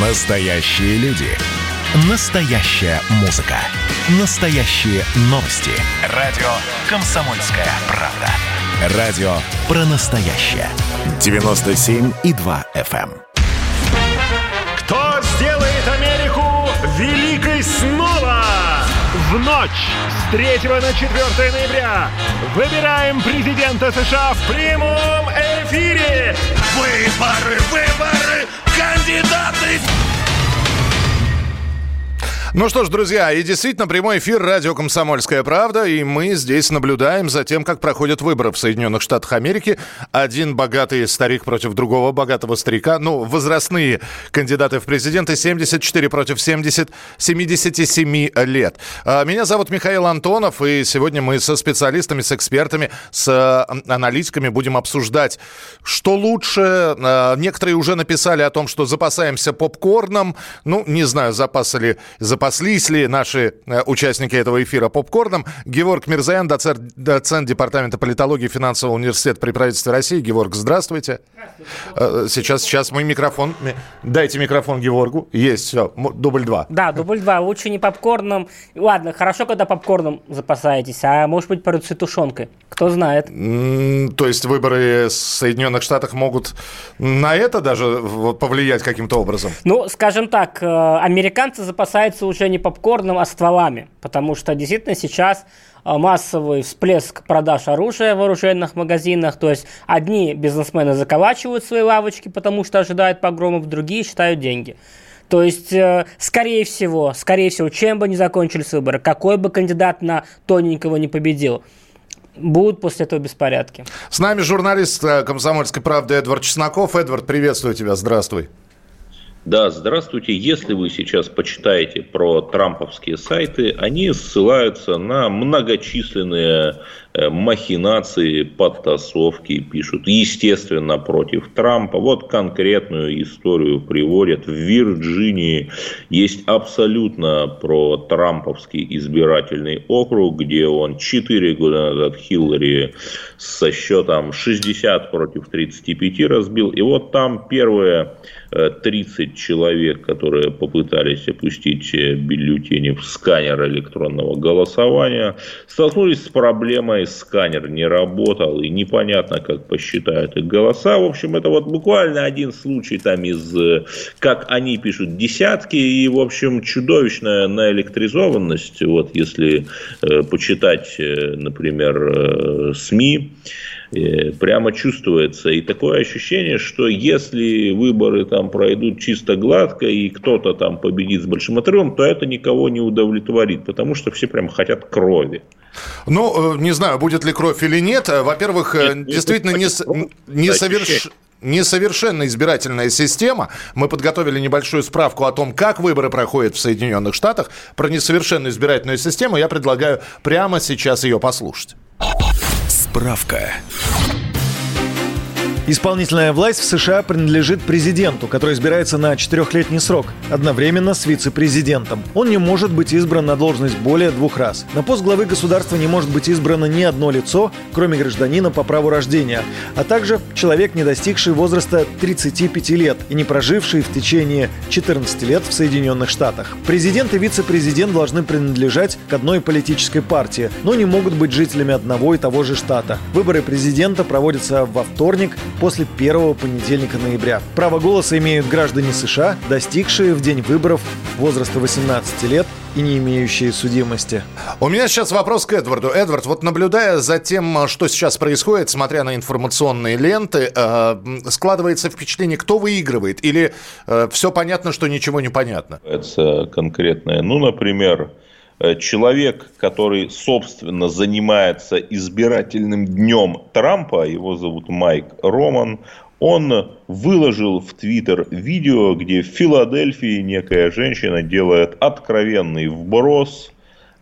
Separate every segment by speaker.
Speaker 1: Настоящие люди. Настоящая музыка. Настоящие новости. Радио «Комсомольская правда». Радио про настоящее. 97,2 FM.
Speaker 2: эм. Кто сделает Америку великой снова? В ночь с 3 на 4 ноября выбираем президента США в прямом эфире.
Speaker 3: Выборы, выборы, кандидаты
Speaker 4: Ну что ж, друзья, и действительно прямой эфир радио «Комсомольская правда», и мы здесь наблюдаем за тем, как проходят выборы в Соединенных Штатах Америки. Один богатый старик против другого богатого старика. Ну, возрастные кандидаты в президенты 74 против 70, 77 лет. А, Меня зовут Михаил Антонов, и сегодня мы со специалистами, с экспертами, с э, аналитиками будем обсуждать, что лучше. А, Некоторые уже написали о том, что запасаемся попкорном. Ну, не знаю, запасали, запаслись ли наши э, участники этого эфира попкорном. Георг Мирзаян, доцент, доцент Департамента политологии Финансового университета при правительстве России. Георг, здравствуйте. Здравствуйте. Сейчас, сейчас мы микрофон... ми- Дайте микрофон Георгу. Есть, все, дубль два.
Speaker 5: Да, дубль 2. Лучше не попкорном. Ладно, хорошо, когда попкорном запасаетесь, а может быть тушенкой. Кто знает.
Speaker 4: То есть выборы в Соединенных Штатах могут на это даже повлиять каким-то образом?
Speaker 5: Ну, скажем так, э, американцы запасаются уже не попкорном, а стволами. Потому что действительно сейчас э, массовый всплеск продаж оружия в оружейных магазинах. То есть одни бизнесмены заколачивают свои лавочки, потому что ожидают погромов, другие считают деньги. То есть, э, скорее всего, скорее всего, чем бы ни закончились выборы, какой бы кандидат на тоненького не победил, будут после этого беспорядки.
Speaker 4: С нами журналист э, «Комсомольской правды» Эдвард Чесноков. Эдвард, приветствую тебя, здравствуй.
Speaker 6: Да, здравствуйте. Если вы сейчас почитаете про трамповские сайты, они ссылаются на многочисленные махинации, подтасовки, пишут, естественно, против Трампа. Вот конкретную историю приводят. В Вирджинии есть абсолютно про трамповский избирательный округ, где он 4 года назад Хиллари со счетом 60 против 35 разбил. И вот там первые э, 30 человек, которые попытались опустить э, бюллетени в сканер электронного голосования, столкнулись с проблемой, сканер не работал, и непонятно, как посчитают их голоса. В общем, это вот буквально один случай там из, э, как они пишут, десятки, и, в общем, чудовищная наэлектризованность, вот если э, почитать, э, например, э, СМИ, прямо чувствуется. И такое ощущение, что если выборы там пройдут чисто гладко и кто-то там победит с большим отрывом, то это никого не удовлетворит, потому что все прям хотят крови.
Speaker 4: Ну, э, не знаю, будет ли кровь или нет. Э, Во-первых, э,
Speaker 6: Нет,
Speaker 4: действительно не, не соверш-
Speaker 6: ощущение.
Speaker 4: Несовершенная избирательная система. Мы подготовили небольшую справку о том, как выборы проходят в Соединенных Штатах. Про несовершенную избирательную систему я предлагаю прямо сейчас ее послушать.
Speaker 1: Справка.
Speaker 7: Исполнительная власть в США принадлежит президенту, который избирается на четырехлетний срок, одновременно с вице-президентом. Он не может быть избран на должность более двух раз. На пост главы государства не может быть избрано ни одно лицо, кроме гражданина по праву рождения, а также человек, не достигший возраста 35 лет и не проживший в течение 14 лет в Соединенных Штатах. Президент и вице-президент должны принадлежать к одной политической партии, но не могут быть жителями одного и того же штата. Выборы президента проводятся во вторник после первого понедельника ноября. Право голоса имеют граждане США, достигшие в день выборов возраста 18 лет и не имеющие судимости.
Speaker 4: У меня сейчас вопрос к Эдварду. Эдвард, вот наблюдая за тем, что сейчас происходит, смотря на информационные ленты, э, складывается впечатление, кто выигрывает? Или все понятно, что ничего не понятно?
Speaker 6: Это конкретное. Ну, например, э, человек, который, собственно, занимается избирательным днем Трампа, его зовут Майк Роман, он выложил в Твиттер видео, где в Филадельфии некая женщина делает откровенный вброс.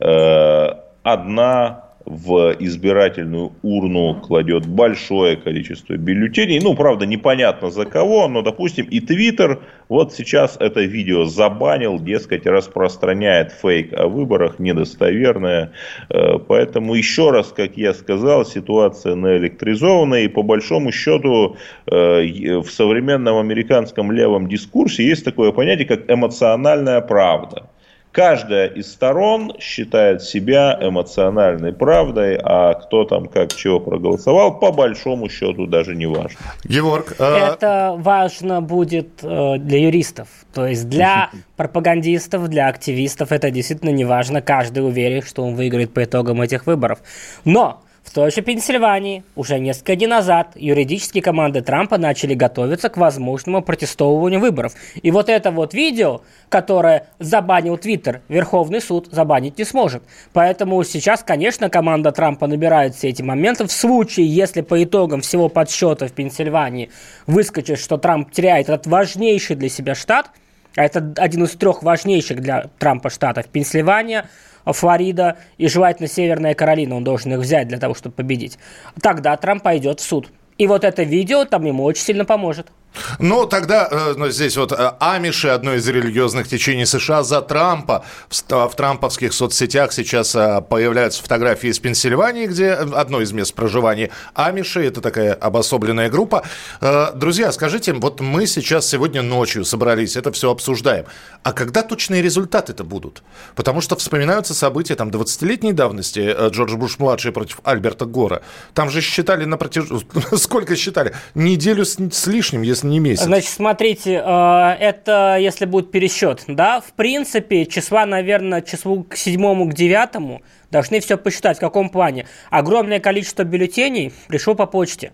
Speaker 6: Э, Одна в избирательную урну кладет большое количество бюллетеней. Ну, правда, непонятно за кого, но, допустим, и Твиттер вот сейчас это видео забанил, дескать, распространяет фейк о выборах, недостоверное. Э, поэтому еще раз, как я сказал, ситуация наэлектризованная. И по большому счету э, в современном американском левом дискурсе есть такое понятие, как эмоциональная правда. Каждая из сторон считает себя эмоциональной правдой, а кто там как чего проголосовал, по большому счету даже не важно.
Speaker 5: Георг, а... Это важно будет э, для юристов. То есть для пропагандистов, для активистов это действительно не важно. Каждый уверен, что он выиграет по итогам этих выборов. Но в той же Пенсильвании уже несколько дней назад юридические команды Трампа начали готовиться к возможному протестовыванию выборов. И вот это вот видео, которое забанил Твиттер, Верховный суд забанить не сможет. Поэтому сейчас, конечно, команда Трампа набирает все эти моменты. В случае, если по итогам всего подсчета в Пенсильвании выскочит, что Трамп теряет этот важнейший для себя штат, а это один из трех важнейших для Трампа штатов, Пенсильвания – Флорида и желательно Северная Каролина. Он должен их взять для того, чтобы победить. Тогда Трамп пойдет в суд. И вот это видео там ему очень сильно поможет.
Speaker 4: Ну, тогда э, ну, здесь вот э, Амиши, одно из религиозных течений США, за Трампа. В, в трамповских соцсетях сейчас э, появляются фотографии из Пенсильвании, где одно из мест проживания Амиши. Это такая обособленная группа. Друзья, скажите, вот мы сейчас сегодня ночью собрались, это все обсуждаем. А когда точные результаты-то будут? Потому что вспоминаются события там 20-летней давности Джордж Буш-младший против Альберта Гора. Там же считали на протяжении... Сколько считали? Неделю с лишним, если не месяц.
Speaker 5: Значит, смотрите, э, это если будет пересчет, да, в принципе, числа, наверное, числу к седьмому, к девятому должны все посчитать. В каком плане? Огромное количество бюллетеней пришло по почте.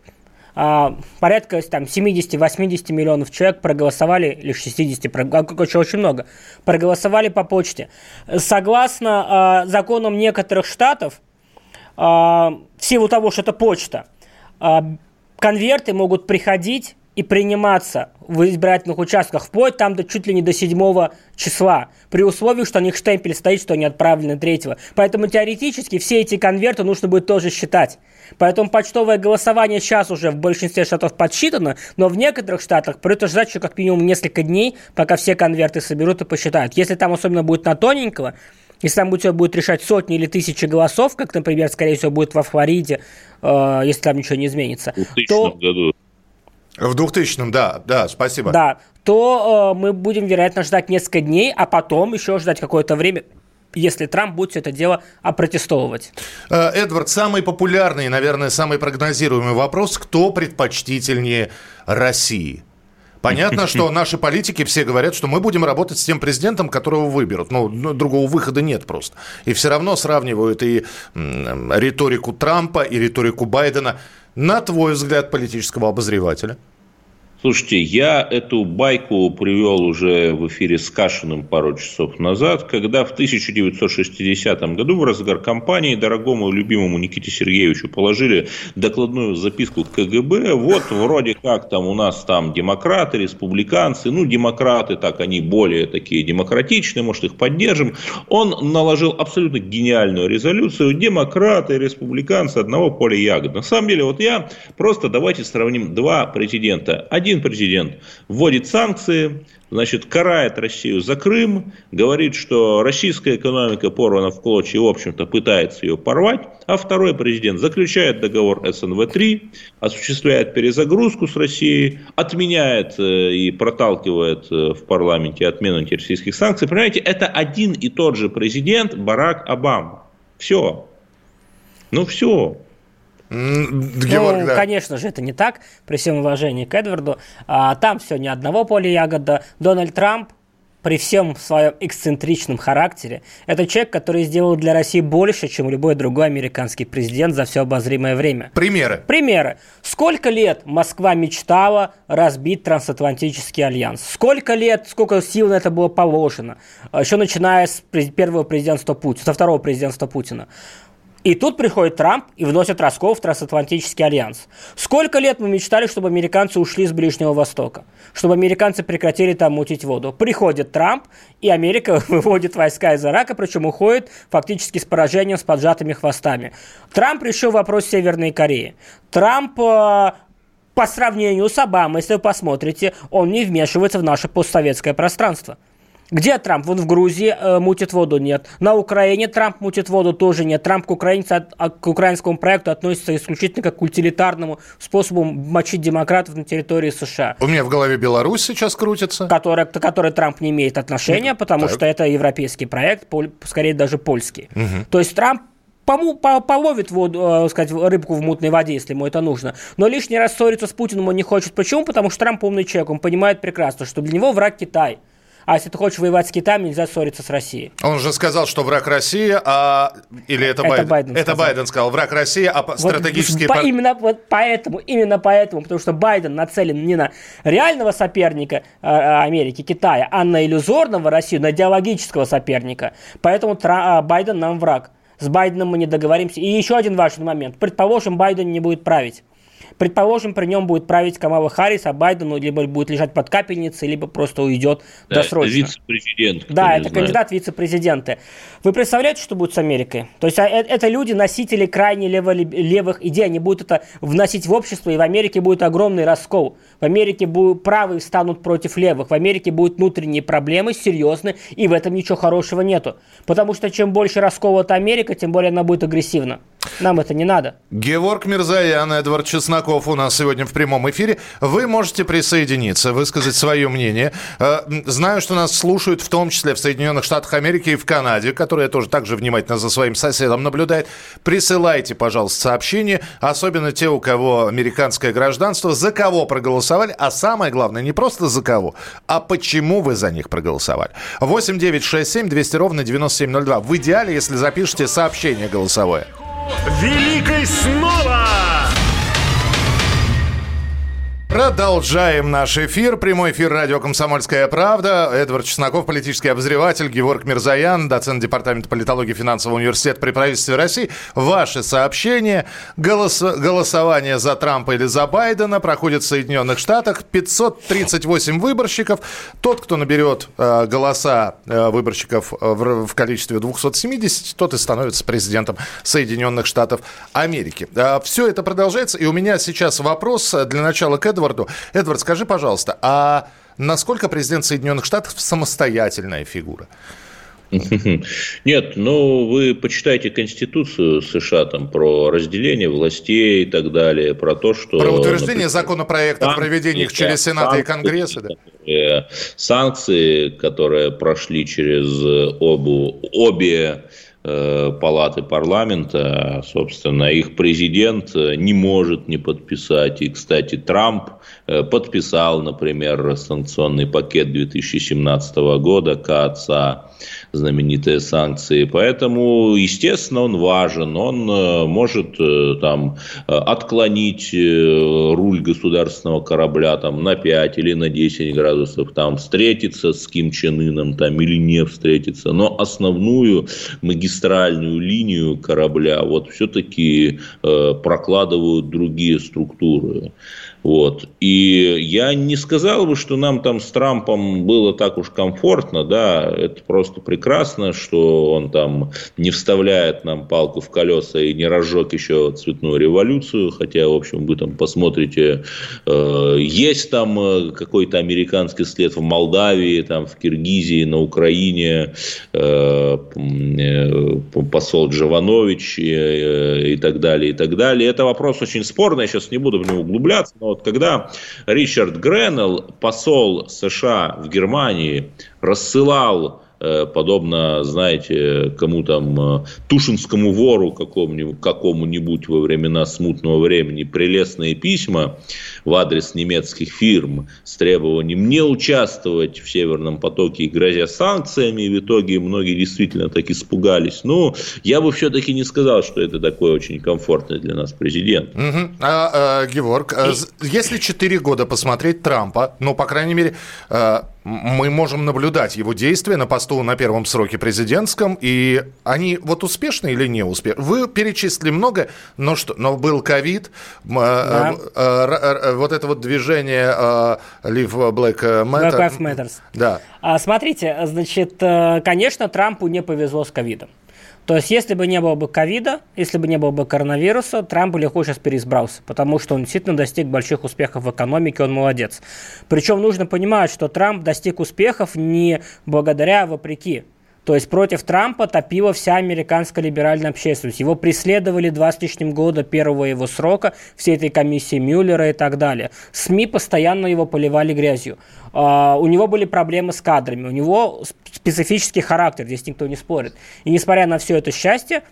Speaker 5: А, порядка там 70-80 миллионов человек проголосовали, или 60, короче, очень много, проголосовали по почте. Согласно э, законам некоторых штатов, в силу того, что это почта, конверты могут приходить и приниматься в избирательных участках вплоть там до чуть ли не до 7 числа, при условии, что у них штемпель стоит, что они отправлены 3. Поэтому теоретически все эти конверты нужно будет тоже считать. Поэтому почтовое голосование сейчас уже в большинстве штатов подсчитано, но в некоторых штатах придется ждать еще как минимум несколько дней, пока все конверты соберут и посчитают. Если там особенно будет на тоненького, если там будет, будет решать сотни или тысячи голосов, как, например, скорее всего, будет во Флориде, э, если там ничего не изменится, то... году
Speaker 4: в 2000-м, да, да, спасибо.
Speaker 5: Да, то э, мы будем, вероятно, ждать несколько дней, а потом еще ждать какое-то время, если Трамп будет все это дело опротестовывать.
Speaker 4: Э, Эдвард, самый популярный, наверное, самый прогнозируемый вопрос, кто предпочтительнее России? Понятно, что наши политики все говорят, что мы будем работать с тем президентом, которого выберут. Ну, другого выхода нет просто. И все равно сравнивают и риторику Трампа, и риторику Байдена – на твой взгляд политического обозревателя –
Speaker 6: Слушайте, я эту байку привел уже в эфире с Кашиным пару часов назад, когда в 1960 году в разгар кампании дорогому и любимому Никите Сергеевичу положили докладную записку КГБ. Вот вроде как там у нас там демократы, республиканцы, ну демократы, так они более такие демократичные, может их поддержим. Он наложил абсолютно гениальную резолюцию. Демократы, республиканцы одного поля ягод. На самом деле, вот я просто давайте сравним два президента. Один один президент вводит санкции, значит, карает Россию за Крым, говорит, что российская экономика порвана в клочья и, в общем-то, пытается ее порвать, а второй президент заключает договор СНВ-3, осуществляет перезагрузку с Россией, отменяет э, и проталкивает э, в парламенте отмену антироссийских санкций. Понимаете, это один и тот же президент Барак Обама. Все. Ну все.
Speaker 5: Георг, ну, да. конечно же, это не так, при всем уважении к Эдварду. А, там все ни одного поля ягода. Дональд Трамп при всем своем эксцентричном характере, это человек, который сделал для России больше, чем любой другой американский президент за все обозримое время.
Speaker 4: Примеры.
Speaker 5: Примеры. Сколько лет Москва мечтала разбить трансатлантический альянс? Сколько лет, сколько сил на это было положено? Еще начиная с первого президентства Путина, со второго президентства Путина. И тут приходит Трамп и вносит раскол в трансатлантический альянс. Сколько лет мы мечтали, чтобы американцы ушли с Ближнего Востока, чтобы американцы прекратили там мутить воду. Приходит Трамп, и Америка выводит войска из Ирака, причем уходит фактически с поражением, с поджатыми хвостами. Трамп решил вопрос Северной Кореи. Трамп э, по сравнению с Обамой, если вы посмотрите, он не вмешивается в наше постсоветское пространство. Где Трамп? Вон в Грузии э, мутит воду нет. На Украине Трамп мутит воду тоже нет. Трамп к, украинцу, а, к украинскому проекту относится исключительно как к утилитарному способу мочить демократов на территории США.
Speaker 4: У меня в голове Беларусь сейчас крутится.
Speaker 5: Который, к которой Трамп не имеет отношения, потому так. что это европейский проект, скорее даже польский. Угу. То есть Трамп пому, по, половит воду, э, сказать, рыбку в мутной воде, если ему это нужно. Но лишний раз ссориться с Путиным он не хочет. Почему? Потому что Трамп умный человек, он понимает прекрасно, что для него враг Китай – а если ты хочешь воевать с Китаем, нельзя ссориться с Россией.
Speaker 4: Он же сказал, что враг России, а... Или это, это Байден? Байден это сказал. Байден сказал. Враг России, а вот стратегические...
Speaker 5: По, именно вот поэтому, именно поэтому, потому что Байден нацелен не на реального соперника э, Америки, Китая, а на иллюзорного Россию, на идеологического соперника. Поэтому Тра, э, Байден нам враг. С Байденом мы не договоримся. И еще один важный момент. Предположим, Байден не будет править. Предположим, при нем будет править Камала Харрис, а Байден ну, либо будет лежать под капельницей, либо просто уйдет да, досрочно.
Speaker 6: Это вице-президент.
Speaker 5: Да, это знает. кандидат вице-президенты. Вы представляете, что будет с Америкой? То есть а, э, это люди, носители крайне лево левых идей, они будут это вносить в общество, и в Америке будет огромный раскол. В Америке будут правые станут против левых, в Америке будут внутренние проблемы серьезные, и в этом ничего хорошего нету. Потому что чем больше расколота Америка, тем более она будет агрессивна. Нам это не надо.
Speaker 4: Георг Мирзаян, Эдвард Чесноков у нас сегодня в прямом эфире. Вы можете присоединиться, высказать свое мнение. Э, знаю, что нас слушают в том числе в Соединенных Штатах Америки и в Канаде, которая тоже также внимательно за своим соседом наблюдает. Присылайте, пожалуйста, сообщения, особенно те, у кого американское гражданство, за кого проголосовали, а самое главное, не просто за кого, а почему вы за них проголосовали. 8 9 6 7 200 ровно 9702. В идеале, если запишите сообщение голосовое.
Speaker 2: Великой снова!
Speaker 4: Продолжаем наш эфир. Прямой эфир радио «Комсомольская правда». Эдвард Чесноков, политический обозреватель, Георг Мирзаян, доцент Департамента политологии Финансового университета при правительстве России. Ваши сообщения. Голос... Голосование за Трампа или за Байдена проходит в Соединенных Штатах. 538 выборщиков. Тот, кто наберет э, голоса э, выборщиков в, в количестве 270, тот и становится президентом Соединенных Штатов Америки. Э, все это продолжается. И у меня сейчас вопрос для начала к Эдварду Эдварду. Эдвард, скажи, пожалуйста, а насколько президент Соединенных Штатов самостоятельная фигура?
Speaker 6: Нет, ну вы почитайте Конституцию США там про разделение властей и так далее, про то, что...
Speaker 4: Про утверждение например, законопроекта о проведении их через Сенат и Конгресс. Да?
Speaker 6: Санкции, которые прошли через обу, обе Э, палаты парламента, собственно, их президент не может не подписать. И, кстати, Трамп э, подписал, например, санкционный пакет 2017 года КАЦА, знаменитые санкции. Поэтому, естественно, он важен. Он э, может там отклонить руль государственного корабля там, на 5 или на 10 градусов, там, встретиться с Ким Чен Ыном там, или не встретиться. Но основную магистраль магистральную линию корабля вот все-таки э, прокладывают другие структуры. Вот. И я не сказал бы, что нам там с Трампом было так уж комфортно, да, это просто прекрасно, что он там не вставляет нам палку в колеса и не разжег еще цветную революцию, хотя, в общем, вы там посмотрите, э, есть там э, какой-то американский след в Молдавии, там в Киргизии, на Украине, э, э, посол Джованович и, э, и так далее, и так далее. Это вопрос очень спорный, я сейчас не буду в него углубляться, но вот когда Ричард Греннелл, посол США в Германии, рассылал подобно, знаете, кому там, э, Тушинскому вору какому-нибудь, какому-нибудь во времена смутного времени прелестные письма в адрес немецких фирм с требованием не участвовать в Северном потоке, грозя санкциями, и в итоге многие действительно так испугались. Ну, я бы все-таки не сказал, что это такой очень комфортный для нас президент.
Speaker 4: Угу. А, а, Георг, и... если 4 года посмотреть Трампа, ну, по крайней мере, мы можем наблюдать его действия на посту на первом сроке президентском, и они вот успешны или не успешны? Вы перечислили много, но что? Но был ковид, да. э, э, э, вот это вот движение э, Live Black Matter. Black
Speaker 5: Lives Matters.
Speaker 4: Да.
Speaker 5: А, смотрите, значит, э, конечно, Трампу не повезло с ковидом. То есть, если бы не было бы ковида, если бы не было бы коронавируса, Трамп легко сейчас переизбрался, потому что он действительно достиг больших успехов в экономике, он молодец. Причем нужно понимать, что Трамп достиг успехов не благодаря, а вопреки. То есть против Трампа топила вся американская либеральная общественность. Его преследовали два с лишним года первого его срока, всей этой комиссии Мюллера и так далее. СМИ постоянно его поливали грязью. Uh, у него были проблемы с кадрами, у него специфический характер, здесь никто не спорит. И несмотря на все это счастье,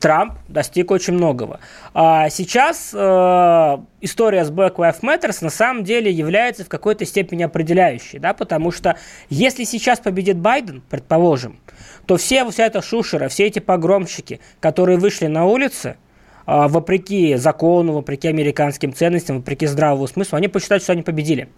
Speaker 5: Трамп достиг очень многого. А сейчас э, история с Black Lives Matter на самом деле является в какой-то степени определяющей, да, потому что если сейчас победит Байден, предположим, то все, вся эта шушера, все эти погромщики, которые вышли на улицы, вопреки закону, вопреки американским ценностям, вопреки здравому смыслу, они посчитают, что они победили.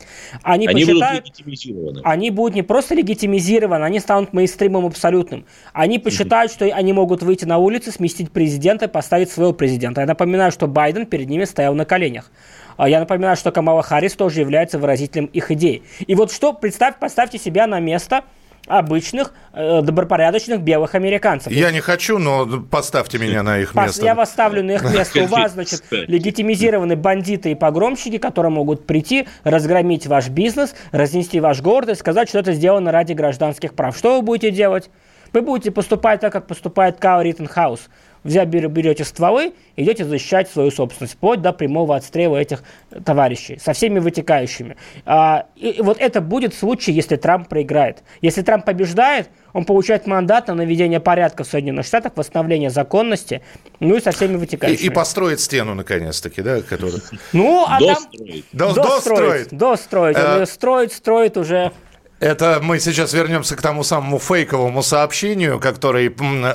Speaker 6: Они, они посчитают, будут легитимизированы.
Speaker 5: Они будут не просто легитимизированы, они станут мейнстримом абсолютным. Они посчитают, что они могут выйти на улицы, сместить президента и поставить своего президента. Я напоминаю, что Байден перед ними стоял на коленях. А я напоминаю, что Камала Харрис тоже является выразителем их идей. И вот что, представь, поставьте себя на место обычных, э, добропорядочных белых американцев.
Speaker 4: Я не хочу, но поставьте меня на их место.
Speaker 5: Я вас ставлю на их место. У вас, значит, легитимизированы бандиты и погромщики, которые могут прийти, разгромить ваш бизнес, разнести ваш город и сказать, что это сделано ради гражданских прав. Что вы будете делать? Вы будете поступать так, как поступает Кайл Риттенхаус – взять, берете стволы, идете защищать свою собственность, вплоть до прямого отстрела этих товарищей, со всеми вытекающими. А, и вот это будет случай, если Трамп проиграет. Если Трамп побеждает, он получает мандат на наведение порядка в Соединенных Штатах, восстановление законности, ну и со всеми вытекающими.
Speaker 4: И, и построит стену, наконец-таки, да? Который...
Speaker 5: Ну, а
Speaker 6: достроить.
Speaker 5: там... Достроить. Достроить. Достроить. Строить, строит уже
Speaker 4: это мы сейчас вернемся к тому самому фейковому сообщению, которое,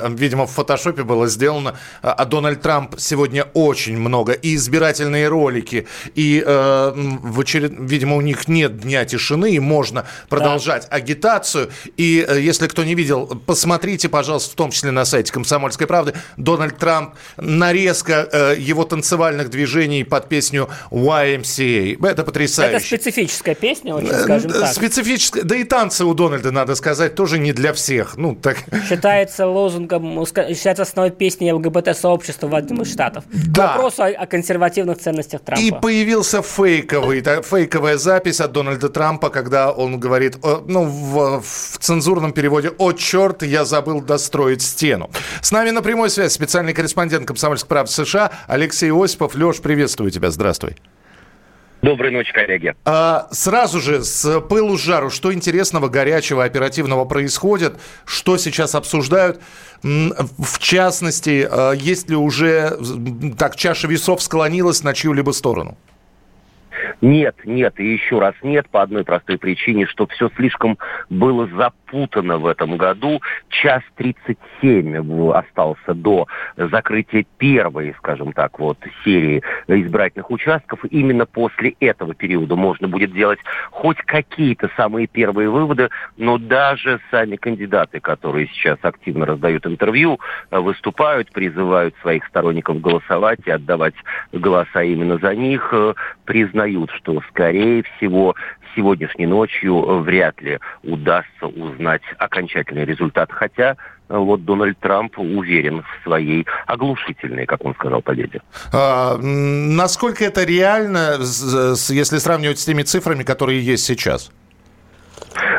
Speaker 4: видимо, в фотошопе было сделано. А, а Дональд Трамп сегодня очень много. И избирательные ролики, и, э, в очеред... видимо, у них нет дня тишины, и можно продолжать да. агитацию. И э, если кто не видел, посмотрите, пожалуйста, в том числе на сайте «Комсомольской правды». Дональд Трамп, нарезка э, его танцевальных движений под песню YMCA. Это потрясающе. Это
Speaker 5: специфическая песня, очень, скажем э, так.
Speaker 4: Специфическая да и танцы у Дональда, надо сказать, тоже не для всех. Ну, так...
Speaker 5: Считается лозунгом, считается основной песней ЛГБТ-сообщества в одном из штатов. Да. Вопрос о, о консервативных ценностях Трампа.
Speaker 4: И появился фейковый, фейковая запись от Дональда Трампа, когда он говорит, ну, в, в цензурном переводе «О, черт, я забыл достроить стену». С нами на прямой связи специальный корреспондент «Комсомольской правды» США Алексей Осипов. Леш, приветствую тебя, здравствуй.
Speaker 8: Доброй ночи, коллеги.
Speaker 4: А, сразу же, с пылу жару, что интересного, горячего, оперативного происходит? Что сейчас обсуждают? В частности, а, есть ли уже так чаша весов склонилась на чью-либо сторону?
Speaker 8: Нет, нет и еще раз нет по одной простой причине, что все слишком было запутано в этом году. Час 37 остался до закрытия первой, скажем так, вот серии избирательных участков. Именно после этого периода можно будет делать хоть какие-то самые первые выводы, но даже сами кандидаты, которые сейчас активно раздают интервью, выступают, призывают своих сторонников голосовать и отдавать голоса именно за них, признают, что, скорее всего, сегодняшней ночью вряд ли удастся узнать окончательный результат. Хотя вот Дональд Трамп уверен в своей оглушительной, как он сказал, победе.
Speaker 4: А, насколько это реально, если сравнивать с теми цифрами, которые есть сейчас?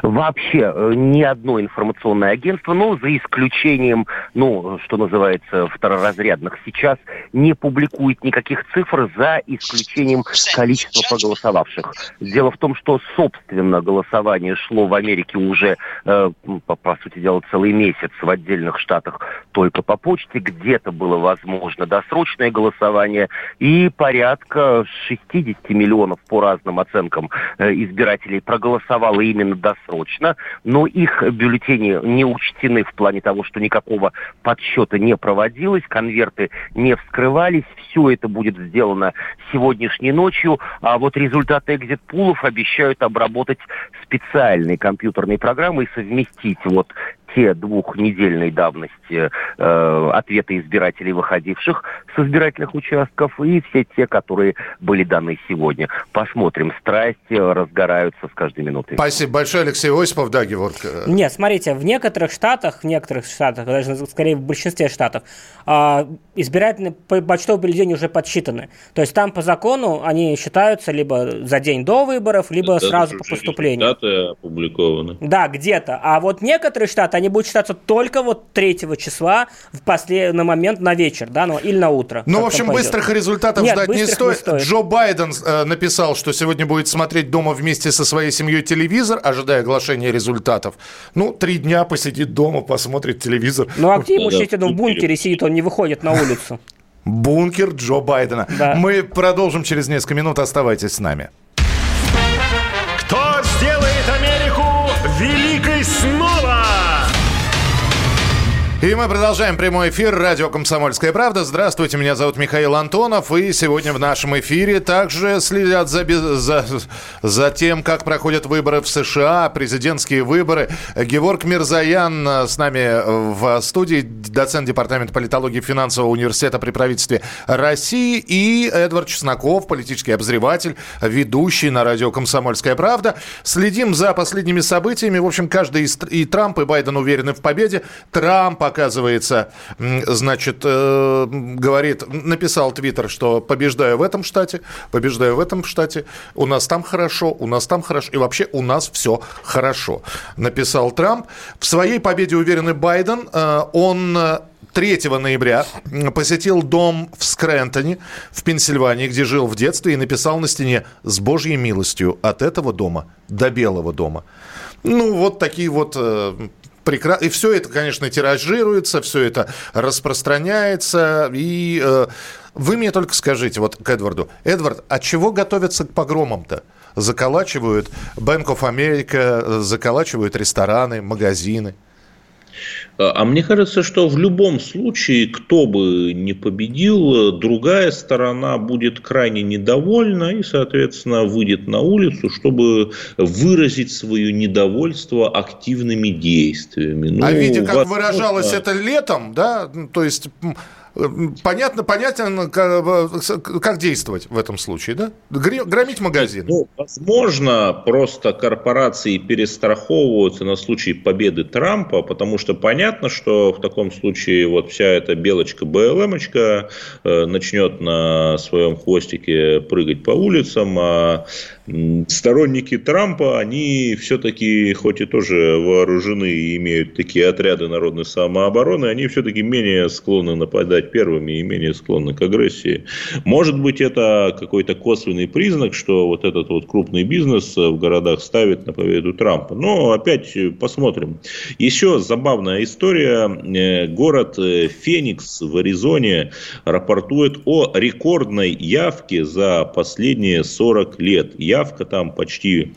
Speaker 8: Вообще э, ни одно информационное агентство, ну, за исключением, ну, что называется, второразрядных, сейчас не публикует никаких цифр за исключением количества проголосовавших. Дело в том, что, собственно, голосование шло в Америке уже, э, по, по сути дела, целый месяц в отдельных штатах только по почте. Где-то было возможно досрочное голосование. И порядка 60 миллионов по разным оценкам э, избирателей проголосовало именно досрочно, но их бюллетени не учтены в плане того, что никакого подсчета не проводилось, конверты не вскрывались, все это будет сделано сегодняшней ночью, а вот результаты экзит-пулов обещают обработать специальной компьютерной программой и совместить вот те двухнедельной давности э, ответы избирателей, выходивших с избирательных участков, и все те, которые были даны сегодня. Посмотрим. Страсти разгораются с каждой минутой.
Speaker 4: Спасибо большое, Алексей Осипов. Да, Геворг?
Speaker 5: Нет, смотрите, в некоторых штатах, в некоторых штатах, даже скорее в большинстве штатов, э, избирательные почтовые бюллетени уже подсчитаны. То есть там по закону они считаются либо за день до выборов, либо Это сразу по поступлению.
Speaker 6: Результаты опубликованы.
Speaker 5: Да, где-то. А вот некоторые штаты, они будут считаться только вот 3 числа в последний момент на вечер, да, ну, или на утро.
Speaker 4: Ну, в общем, быстрых результатов Нет, ждать не стоит. не стоит. Джо Байден э, написал, что сегодня будет смотреть дома вместе со своей семьей телевизор, ожидая оглашения результатов. Ну, три дня посидит дома, посмотрит телевизор.
Speaker 5: Ну, а где ему сидит? Он в бункере сидит, он не выходит на улицу.
Speaker 4: Бункер Джо Байдена. Да. Мы продолжим через несколько минут. Оставайтесь с нами. И мы продолжаем прямой эфир. Радио «Комсомольская правда». Здравствуйте, меня зовут Михаил Антонов. И сегодня в нашем эфире также следят за, за, за тем, как проходят выборы в США, президентские выборы. Геворг Мирзаян с нами в студии, доцент Департамента политологии финансового университета при правительстве России. И Эдвард Чесноков, политический обозреватель, ведущий на радио «Комсомольская правда». Следим за последними событиями. В общем, каждый из и Трамп, и Байден уверены в победе. Трамп оказывается, значит, э, говорит, написал Твиттер, что побеждаю в этом штате, побеждаю в этом штате, у нас там хорошо, у нас там хорошо, и вообще у нас все хорошо, написал Трамп. В своей победе уверенный Байден, э, он 3 ноября посетил дом в Скрентоне, в Пенсильвании, где жил в детстве, и написал на стене «С Божьей милостью от этого дома до Белого дома». Ну, вот такие вот э, прекрасно. И все это, конечно, тиражируется, все это распространяется. И э, вы мне только скажите, вот к Эдварду. Эдвард, а чего готовятся к погромам-то? Заколачивают Bank of America, заколачивают рестораны, магазины.
Speaker 6: А, а мне кажется, что в любом случае, кто бы не победил, другая сторона будет крайне недовольна и, соответственно, выйдет на улицу, чтобы выразить свое недовольство активными действиями.
Speaker 4: Ну, а видя, как возможно... выражалось это летом, да, то есть Понятно, понятно, как действовать в этом случае, да? Громить магазин.
Speaker 6: Ну, возможно, просто корпорации перестраховываются на случай победы Трампа, потому что понятно, что в таком случае вот вся эта белочка БЛМочка э, начнет на своем хвостике прыгать по улицам, а сторонники Трампа, они все-таки, хоть и тоже вооружены и имеют такие отряды народной самообороны, они все-таки менее склонны нападать первыми и менее склонны к агрессии. Может быть, это какой-то косвенный признак, что вот этот вот крупный бизнес в городах ставит на победу Трампа. Но опять посмотрим. Еще забавная история. Э, город э, Феникс в Аризоне рапортует о рекордной явке за последние 40 лет явка там почти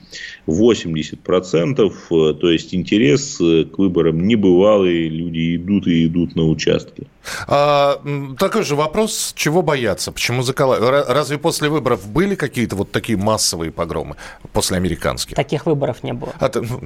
Speaker 6: 80%, э, то есть интерес э, к выборам небывалый, люди идут и идут на участки.
Speaker 4: А, такой же вопрос, чего бояться, почему заколачивают? Разве после выборов были какие-то вот такие массовые погромы после американских?
Speaker 5: Таких выборов не было. А, ну...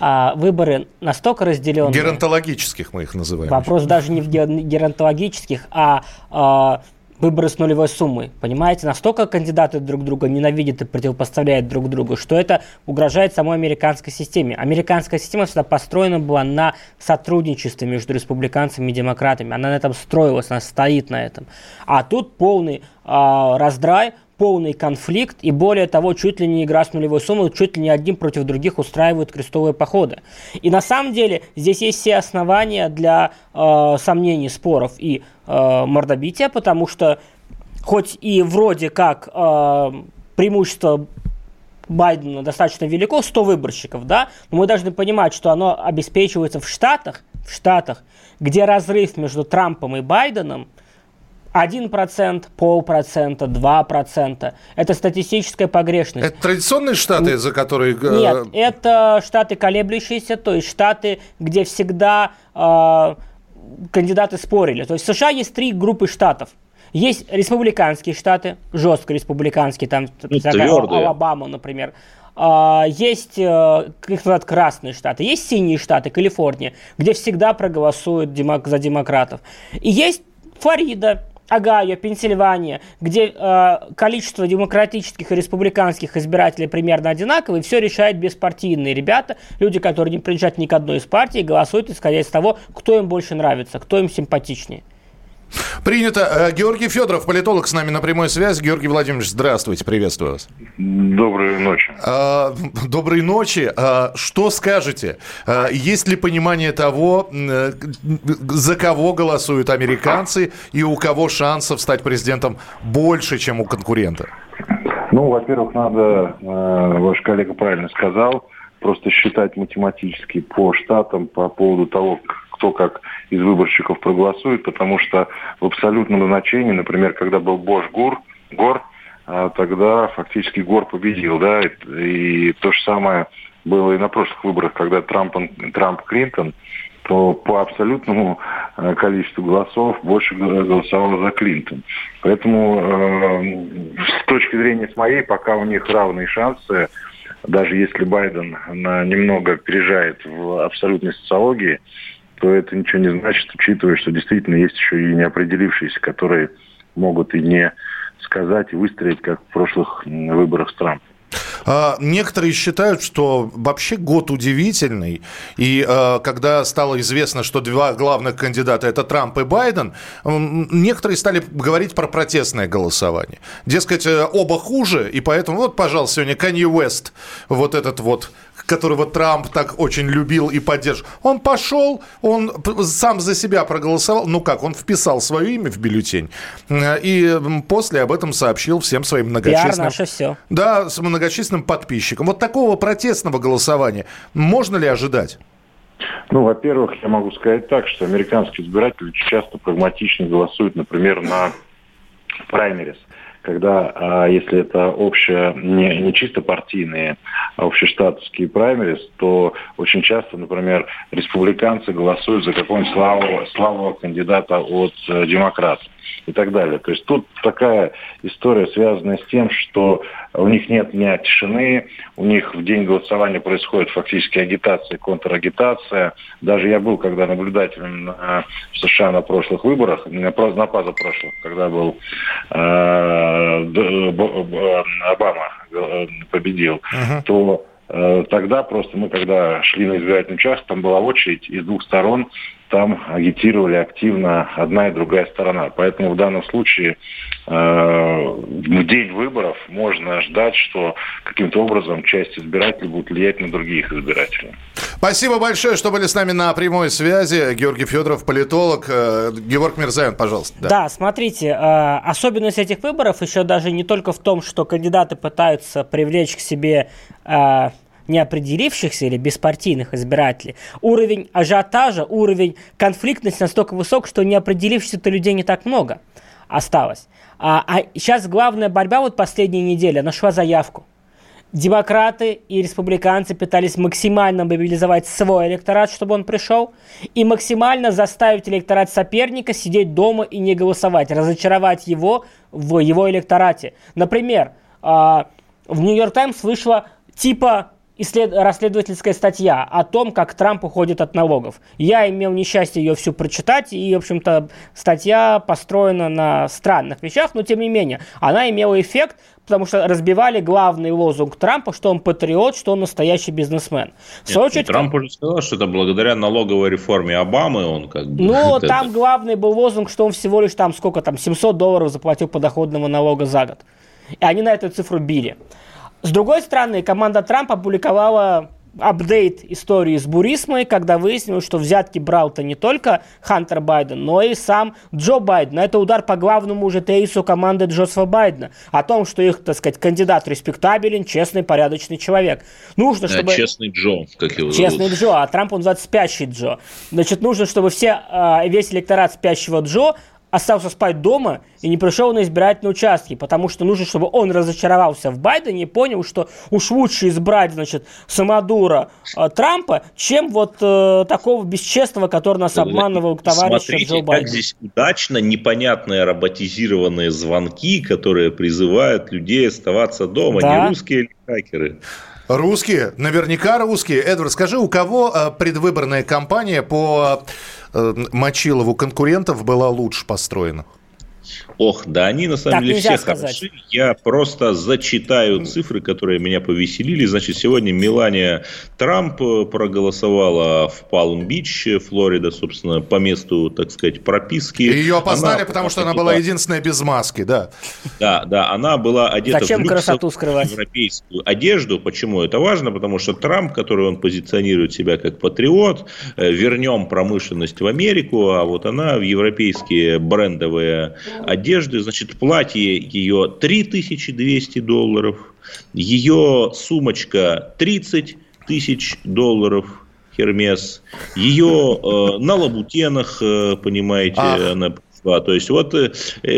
Speaker 5: а выборы настолько разделенные.
Speaker 4: Геронтологических мы их называем.
Speaker 5: Вопрос даже не в геронтологических, а, а выборы с нулевой суммой. Понимаете, настолько кандидаты друг друга ненавидят и противопоставляют друг другу, что это угрожает самой американской системе. Американская система всегда построена была на сотрудничестве между республиканцами и демократами. Она на этом строилась, она стоит на этом. А тут полный э, раздрай, полный конфликт, и более того, чуть ли не игра с нулевой суммой, чуть ли не одним против других устраивают крестовые походы. И на самом деле здесь есть все основания для э, сомнений, споров и э, мордобития, потому что хоть и вроде как э, преимущество Байдена достаточно велико, 100 выборщиков, да, но мы должны понимать, что оно обеспечивается в Штатах, в Штатах, где разрыв между Трампом и Байденом 1%, полпроцента, 2%. Это статистическая погрешность.
Speaker 4: Это традиционные штаты, за которые...
Speaker 5: Э, Нет, это штаты колеблющиеся, то есть штаты, где всегда э, кандидаты спорили. То есть в США есть три группы штатов. Есть республиканские штаты, жестко республиканские, там ну, Алабама, например. А, есть э, их называют красные штаты, есть синие штаты, Калифорния, где всегда проголосуют за демократов. И есть Флорида, Огайо, Пенсильвания, где э, количество демократических и республиканских избирателей примерно одинаковое, и все решают беспартийные ребята, люди, которые не принадлежат ни к одной из партий, голосуют исходя из того, кто им больше нравится, кто им симпатичнее.
Speaker 4: Принято. Э, Георгий Федоров, политолог, с нами на прямой связи. Георгий Владимирович, здравствуйте, приветствую вас.
Speaker 9: Доброй ночи.
Speaker 4: А, доброй ночи. А, что скажете? А, есть ли понимание того, за кого голосуют американцы и у кого шансов стать президентом больше, чем у конкурента?
Speaker 9: Ну, во-первых, надо, ваш коллега правильно сказал, просто считать математически по штатам по поводу того, кто как из выборщиков проголосует, потому что в абсолютном значении, например, когда был Бош Гур, Гор, а, тогда фактически Гор победил, да, и, то же самое было и на прошлых выборах, когда Трамп, Трамп Клинтон, то по абсолютному э, количеству голосов больше голосовало за Клинтон. Поэтому э, с точки зрения с моей, пока у них равные шансы, даже если Байден немного опережает в абсолютной социологии, то это ничего не значит, учитывая, что действительно есть еще и неопределившиеся, которые могут и не сказать, и выстроить, как в прошлых выборах с Трампом.
Speaker 4: А, некоторые считают, что вообще год удивительный. И а, когда стало известно, что два главных кандидата это Трамп и Байден, некоторые стали говорить про протестное голосование. Дескать, э, оба хуже, и поэтому вот, пожалуйста, сегодня Канье Уэст, вот этот вот которого Трамп так очень любил и поддерживал, он пошел, он сам за себя проголосовал, ну как, он вписал свое имя в бюллетень, э, и после об этом сообщил всем своим многочисленным... Пиар
Speaker 5: наше все.
Speaker 4: Да, с многочисленным подписчикам. Вот такого протестного голосования можно ли ожидать?
Speaker 9: Ну, во-первых, я могу сказать так, что американские избиратели часто прагматично голосуют, например, на праймерис когда, а, если это общее, не, не чисто партийные, а общештатовские праймерис, то очень часто, например, республиканцы голосуют за какого-нибудь славного, славного кандидата от э, демократов и так далее. То есть тут такая история, связанная с тем, что у них нет дня тишины, у них в день голосования происходит фактически агитация, контрагитация. Даже я был когда наблюдателем в США на прошлых выборах, на, на позапрошлых, когда был э, Обама э, победил, uh-huh. то э, тогда просто мы, когда шли на избирательный участок, там была очередь из двух сторон, там агитировали активно одна и другая сторона. Поэтому в данном случае э, в день выборов можно ждать, что каким-то образом часть избирателей будет влиять на других избирателей.
Speaker 4: Спасибо большое, что были с нами на прямой связи. Георгий Федоров, политолог. Э, Георг Мирзаян, пожалуйста.
Speaker 5: Да, да смотрите, э, особенность этих выборов еще даже не только в том, что кандидаты пытаются привлечь к себе э, неопределившихся или беспартийных избирателей, уровень ажиотажа, уровень конфликтности настолько высок, что неопределившихся-то людей не так много осталось. А, а сейчас главная борьба вот последние недели нашла заявку. Демократы и республиканцы пытались максимально мобилизовать свой электорат, чтобы он пришел, и максимально заставить электорат соперника сидеть дома и не голосовать, разочаровать его в его электорате. Например, а, в Нью-Йорк Таймс вышла типа исслед... расследовательская статья о том, как Трамп уходит от налогов. Я имел несчастье ее всю прочитать, и, в общем-то, статья построена на странных вещах, но, тем не менее, она имела эффект, потому что разбивали главный лозунг Трампа, что он патриот, что он настоящий бизнесмен.
Speaker 6: В свою очередь, Трамп уже сказал, что это благодаря налоговой реформе Обамы он как бы...
Speaker 5: Ну, там главный был лозунг, что он всего лишь там сколько там, 700 долларов заплатил подоходного налога за год. И они на эту цифру били. С другой стороны, команда Трампа опубликовала апдейт истории с Бурисмой, когда выяснилось, что взятки брал-то не только Хантер Байден, но и сам Джо Байден. Это удар по главному уже тезису команды Джозефа Байдена. О том, что их, так сказать, кандидат респектабелен, честный, порядочный человек. Нужно, чтобы...
Speaker 6: Да, честный Джо, как его
Speaker 5: Честный
Speaker 6: зовут.
Speaker 5: Джо, а Трамп он называется спящий Джо. Значит, нужно, чтобы все, а, весь электорат спящего Джо остался спать дома и не пришел на избирательные участки, потому что нужно, чтобы он разочаровался в Байдене и понял, что уж лучше избрать, значит, самодура э, Трампа, чем вот э, такого бесчестного, который нас обманывал товарищ
Speaker 6: Смотрите, Джо Байден. как здесь удачно непонятные роботизированные звонки, которые призывают людей оставаться дома, да. не русские хакеры.
Speaker 4: Русские, наверняка русские. Эдвард, скажи, у кого э, предвыборная кампания по Мочилову конкурентов была лучше построена?
Speaker 6: Ох, да они на самом так деле все сказать. хороши. Я просто зачитаю цифры, которые меня повеселили. Значит, сегодня Мелания Трамп э, проголосовала в Палм-Бич, Флорида, собственно, по месту, так сказать, прописки. И
Speaker 4: ее опознали, она, потому что она была единственная без маски, да.
Speaker 6: Да, да, она была одета
Speaker 5: Зачем в красоту скрывать?
Speaker 6: европейскую одежду. Почему это важно? Потому что Трамп, который он позиционирует себя как патриот, э, вернем промышленность в Америку, а вот она в европейские брендовые одежды, значит, платье ее 3200 долларов, ее сумочка 30 тысяч долларов, Хермес, ее э, на лабутенах, э, понимаете, Ах. она да, то есть вот э, э,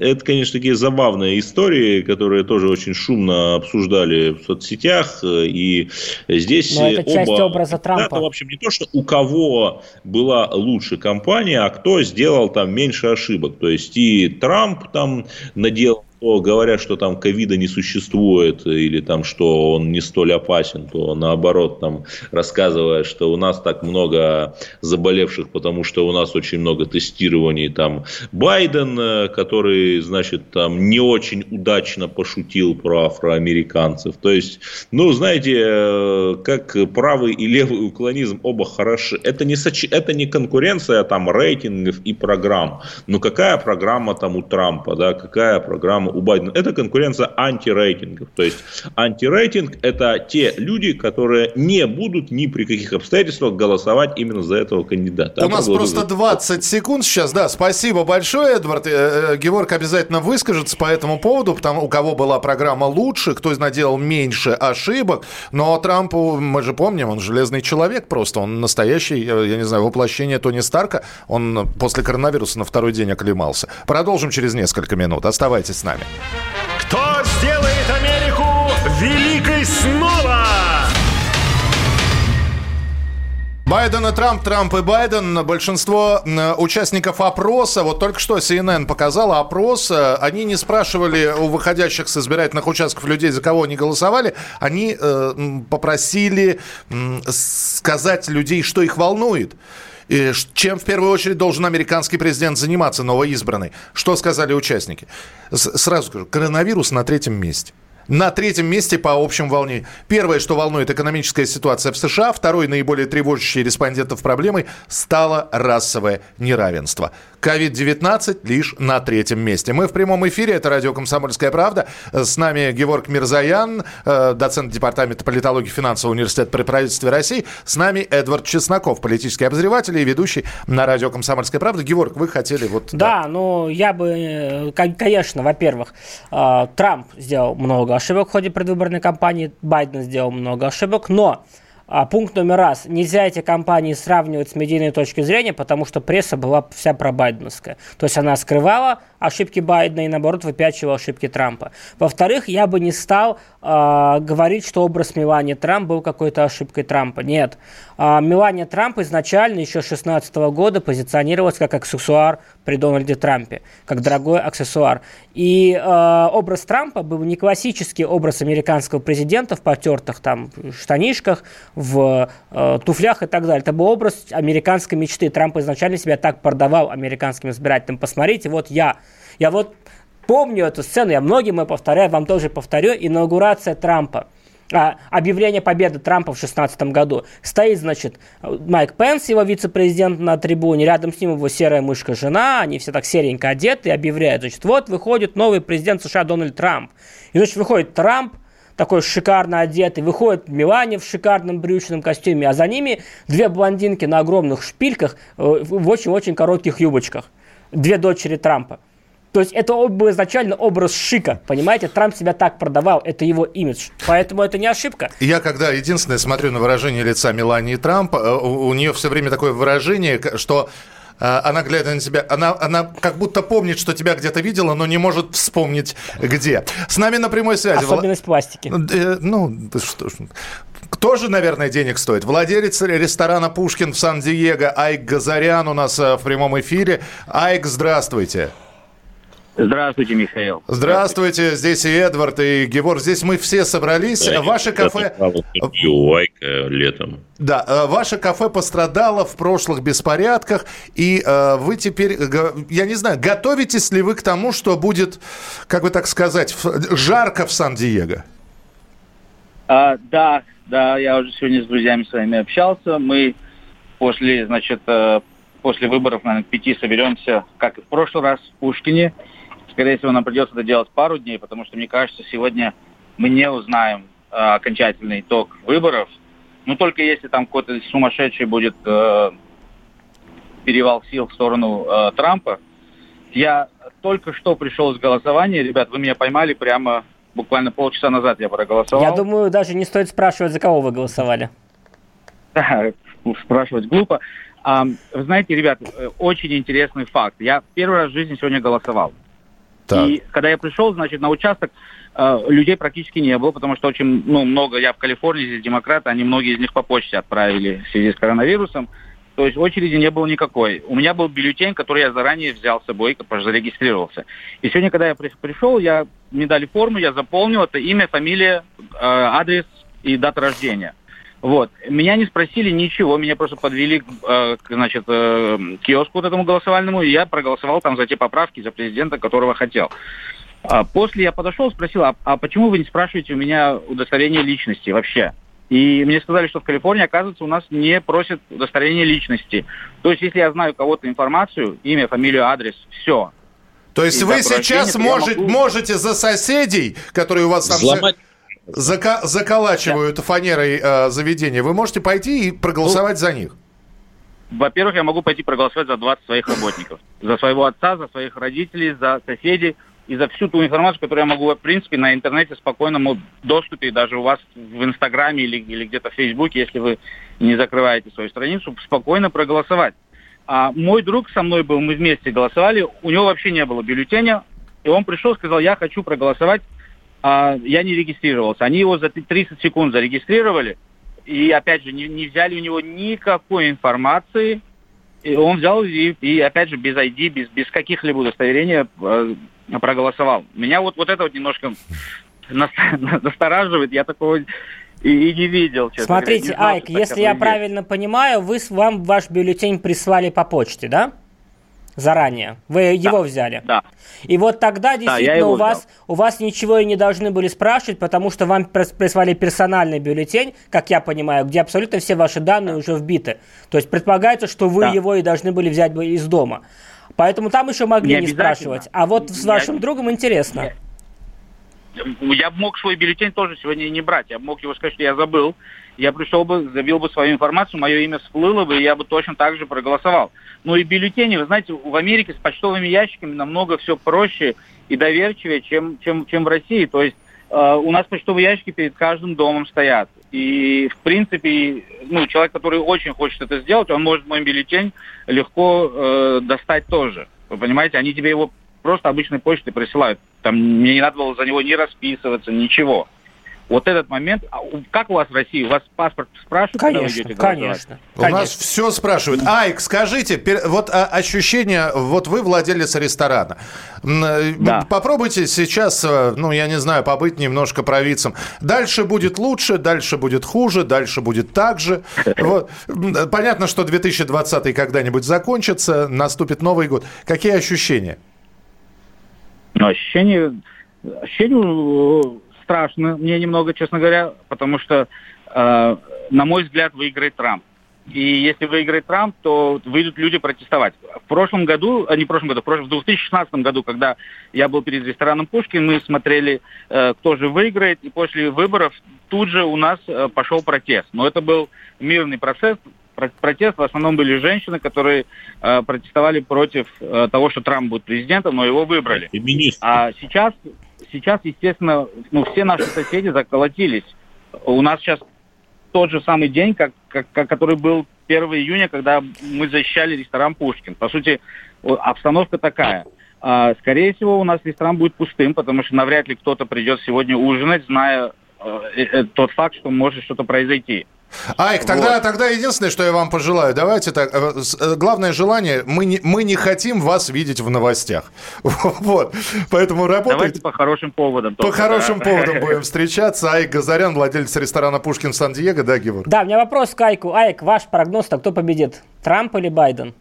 Speaker 6: это, конечно, такие забавные истории, которые тоже очень шумно обсуждали в соцсетях. И здесь Но это оба... часть
Speaker 5: образа Трампа.
Speaker 6: Это, в общем, не то, что у кого была лучше компания, а кто сделал там меньше ошибок. То есть и Трамп там наделал то говорят, что там ковида не существует или там, что он не столь опасен, то наоборот там рассказывая, что у нас так много заболевших, потому что у нас очень много тестирований. Там Байден, э, который, значит, там не очень удачно пошутил про афроамериканцев. То есть, ну, знаете, э, как правый и левый уклонизм оба хороши. Это не, соч... это не конкуренция там рейтингов и программ. Но какая программа там у Трампа, да, какая программа у Байдена. Это конкуренция антирейтингов. То есть антирейтинг – это те люди, которые не будут ни при каких обстоятельствах голосовать именно за этого кандидата.
Speaker 4: У нас просто 20 секунд сейчас. Да, спасибо большое, Эдвард. Э, э, Георг обязательно выскажется по этому поводу, потому у кого была программа лучше, кто наделал меньше ошибок. Но Трампу, мы же помним, он железный человек просто. Он настоящий, э, я не знаю, воплощение Тони Старка. Он после коронавируса на второй день оклемался. Продолжим через несколько минут. Оставайтесь с нами нами.
Speaker 2: Кто сделает Америку великой снова?
Speaker 4: Байден и Трамп, Трамп и Байден. Большинство участников опроса, вот только что CNN показала опрос, э, они не спрашивали у выходящих с избирательных участков людей, за кого они голосовали, они э, попросили э, сказать людей, что их волнует. И чем в первую очередь должен американский президент заниматься, новоизбранный? Что сказали участники? Сразу скажу, коронавирус на третьем месте – на третьем месте по общим волне. Первое, что волнует экономическая ситуация в США. Второй, наиболее тревожащей респондентов проблемой, стало расовое неравенство. COVID-19 лишь на третьем месте. Мы в прямом эфире, это радио «Комсомольская правда». С нами Георг Мирзаян, э, доцент департамента политологии финансового университета при правительстве России. С нами Эдвард Чесноков, политический обозреватель и ведущий на радио «Комсомольская правда». Георг, вы хотели вот...
Speaker 5: Да, да. ну я бы, э, конечно, во-первых, э, Трамп сделал много ошибок в ходе предвыборной кампании, Байден сделал много ошибок, но а, пункт номер раз. Нельзя эти компании сравнивать с медийной точки зрения, потому что пресса была вся пробайденовская. То есть она скрывала ошибки Байдена и, наоборот, выпячивала ошибки Трампа. Во-вторых, я бы не стал э, говорить, что образ Мелании Трамп был какой-то ошибкой Трампа. Нет. Э, Мелания Трамп изначально еще с 2016 года позиционировалась как аксессуар при Дональде Трампе, как дорогой аксессуар. И э, образ Трампа был не классический образ американского президента в потертых там штанишках, в э, туфлях и так далее. Это был образ американской мечты. Трамп изначально себя так продавал американским избирателям. Посмотрите, вот я. Я вот помню эту сцену, я многим ее повторяю, вам тоже повторю. Инаугурация Трампа – а, объявление победы Трампа в 2016 году. Стоит, значит, Майк Пенс, его вице-президент на трибуне, рядом с ним его серая мышка жена, они все так серенько одеты и объявляют, значит, вот выходит новый президент США Дональд Трамп. И, значит, выходит Трамп, такой шикарно одетый, выходит Милане в шикарном брючном костюме, а за ними две блондинки на огромных шпильках э, в очень-очень коротких юбочках. Две дочери Трампа. То есть это был изначально образ шика, понимаете? Трамп себя так продавал, это его имидж. Поэтому это не ошибка.
Speaker 4: Я когда единственное смотрю на выражение лица Мелании Трамп, э, у, нее все время такое выражение, что она, глядя на тебя, она, она как будто помнит, что тебя где-то видела, но не может вспомнить, где. С нами на прямой связи.
Speaker 5: Особенность пластики.
Speaker 4: Э, ну, что ж. Тоже, наверное, денег стоит. Владелец ресторана «Пушкин» в Сан-Диего Айк Газарян у нас э, в прямом эфире. Айк, здравствуйте.
Speaker 10: Здравствуйте, Михаил.
Speaker 4: Здравствуйте, здесь и Эдвард, и Гевор. Здесь мы все собрались. Да, ваше кафе...
Speaker 6: Айка летом.
Speaker 4: Да, э, ваше кафе пострадало в прошлых беспорядках, и э, вы теперь, я не знаю, готовитесь ли вы к тому, что будет, как бы так сказать, жарко в Сан-Диего?
Speaker 10: А, да, да, я уже сегодня с друзьями своими общался. Мы после, значит, э, после выборов, наверное, к пяти соберемся, как и в прошлый раз, в Пушкине. Скорее всего, нам придется это делать пару дней, потому что, мне кажется, сегодня мы не узнаем э, окончательный итог выборов. Ну, только если там какой-то сумасшедший будет э, перевал сил в сторону э, Трампа. Я только что пришел с голосования, ребят, вы меня поймали прямо буквально полчаса назад я проголосовал.
Speaker 5: Я думаю, даже не стоит спрашивать, за кого вы голосовали.
Speaker 10: Да, спрашивать глупо. А, вы знаете, ребят, э, очень интересный факт. Я первый раз в жизни сегодня голосовал. Так. И когда я пришел, значит, на участок э, людей практически не было, потому что очень ну, много, я в Калифорнии, здесь демократы, они многие из них по почте отправили в связи с коронавирусом. То есть очереди не было никакой. У меня был бюллетень, который я заранее взял с собой, зарегистрировался. И сегодня, когда я пришел, я, мне дали форму, я заполнил это имя, фамилия, э, адрес и дата рождения. Вот. Меня не спросили ничего, меня просто подвели э, значит, э, к киоску вот этому голосовальному, и я проголосовал там за те поправки, за президента, которого хотел. А после я подошел, спросил, а, а почему вы не спрашиваете у меня удостоверение личности вообще? И мне сказали, что в Калифорнии, оказывается, у нас не просят удостоверение личности. То есть, если я знаю кого-то информацию, имя, фамилию, адрес, все.
Speaker 4: То есть вы сейчас может, могу... можете за соседей, которые у вас там Взломать. Зака- заколачивают да. фанерой э, заведения, вы можете пойти и проголосовать ну, за них?
Speaker 10: Во-первых, я могу пойти проголосовать за 20 своих работников. За своего отца, за своих родителей, за соседей и за всю ту информацию, которую я могу, в принципе, на интернете спокойному доступе, даже у вас в Инстаграме или, или где-то в Фейсбуке, если вы не закрываете свою страницу, спокойно проголосовать. А мой друг со мной был, мы вместе голосовали, у него вообще не было бюллетеня, и он пришел, сказал, я хочу проголосовать, а я не регистрировался. Они его за 30 секунд зарегистрировали, и опять же, не, не взяли у него никакой информации, и он взял и, и опять же без ID, без, без каких-либо удостоверений э, проголосовал. Меня вот, вот это вот немножко настораживает. Я такого и, и не видел.
Speaker 5: Честно Смотрите, говоря, знал, Айк, если я правильно понимаю, вы вам ваш бюллетень прислали по почте, да? Заранее. Вы его взяли.
Speaker 10: Да.
Speaker 5: И вот тогда действительно да, у вас у вас ничего и не должны были спрашивать, потому что вам прислали персональный бюллетень, как я понимаю, где абсолютно все ваши данные да. уже вбиты. То есть предполагается, что вы да. его и должны были взять из дома. Поэтому там еще могли не, не спрашивать. А вот с вашим я... другом интересно.
Speaker 10: Я мог свой бюллетень тоже сегодня не брать. Я мог его сказать, что я забыл. Я пришел бы, забил бы свою информацию, мое имя всплыло бы, и я бы точно так же проголосовал. Ну и бюллетени, вы знаете, в Америке с почтовыми ящиками намного все проще и доверчивее, чем, чем, чем в России. То есть э, у нас почтовые ящики перед каждым домом стоят. И, в принципе, ну, человек, который очень хочет это сделать, он может мой бюллетень легко э, достать тоже. Вы понимаете, они тебе его просто обычной почтой присылают. Там мне не надо было за него ни расписываться, ничего вот этот момент, а как у вас в России, у вас паспорт спрашивают,
Speaker 5: конечно, когда вы идете Конечно,
Speaker 4: У конечно. нас все спрашивают. Айк, скажите, вот а, ощущение, вот вы владелец ресторана. Э, да. Попробуйте сейчас, э, ну, я не знаю, побыть немножко провидцем. Дальше будет лучше, дальше будет хуже, дальше будет так же. Вот. Понятно, что 2020 когда-нибудь закончится, наступит Новый год. Какие ощущения?
Speaker 10: Ну, ощущения, ощущения страшно мне немного, честно говоря, потому что, э, на мой взгляд, выиграет Трамп. И если выиграет Трамп, то выйдут люди протестовать. В прошлом году, а не в прошлом году, в, прошлом, в 2016 году, когда я был перед рестораном Пушкин, мы смотрели, э, кто же выиграет, и после выборов тут же у нас э, пошел протест. Но это был мирный процесс, протест в основном были женщины, которые э, протестовали против э, того, что Трамп будет президентом, но его выбрали. А сейчас сейчас, естественно, ну, все наши соседи заколотились. У нас сейчас тот же самый день, как который был 1 июня, когда мы защищали ресторан «Пушкин». По сути, обстановка такая. А, скорее всего, у нас ресторан будет пустым, потому что навряд ли кто-то придет сегодня ужинать, зная э, тот факт, что может что-то произойти.
Speaker 4: Айк, тогда, вот. тогда единственное, что я вам пожелаю, давайте так, э, э, главное желание, мы не, мы не хотим вас видеть в новостях. Вот, поэтому работайте.
Speaker 10: Давайте по хорошим поводам.
Speaker 4: По хорошим да. поводам будем встречаться. Айк Газарян, владелец ресторана «Пушкин» Сан-Диего, да, Геворг?
Speaker 5: Да, у меня вопрос к Айку. Айк, ваш прогноз-то кто победит, Трамп или Байден?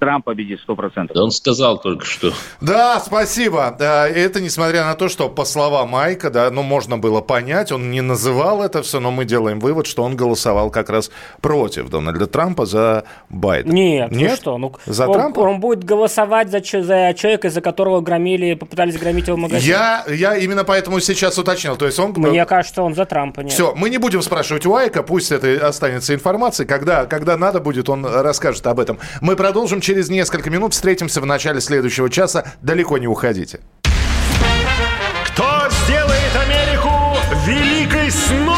Speaker 10: Трамп победит 100%.
Speaker 6: Да он сказал только что.
Speaker 4: Да, спасибо. Это несмотря на то, что по словам Майка, да, ну, можно было понять, он не называл это все, но мы делаем вывод, что он голосовал как раз против Дональда Трампа за Байдена.
Speaker 5: Нет, Нет? что? Ну,
Speaker 4: за
Speaker 5: он,
Speaker 4: Трампа?
Speaker 5: Он будет голосовать за, за человека, из-за которого громили, попытались громить его магазин.
Speaker 4: Я, я именно поэтому сейчас уточнил. То есть он...
Speaker 5: Мне кажется, он за Трампа. Нет.
Speaker 4: Все, мы не будем спрашивать у Айка, пусть это останется информацией. Когда, когда надо будет, он расскажет об этом. Мы продолжим через несколько минут. Встретимся в начале следующего часа. Далеко не уходите.
Speaker 2: Кто сделает Америку великой снова?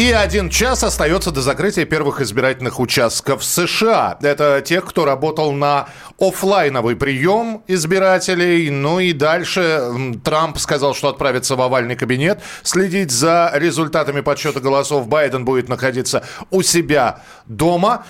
Speaker 4: И один час остается до закрытия первых избирательных участков США. Это тех, кто работал на офлайновый прием избирателей. Ну и дальше Трамп сказал, что отправится в овальный кабинет следить за результатами подсчета голосов. Байден будет находиться у себя дома,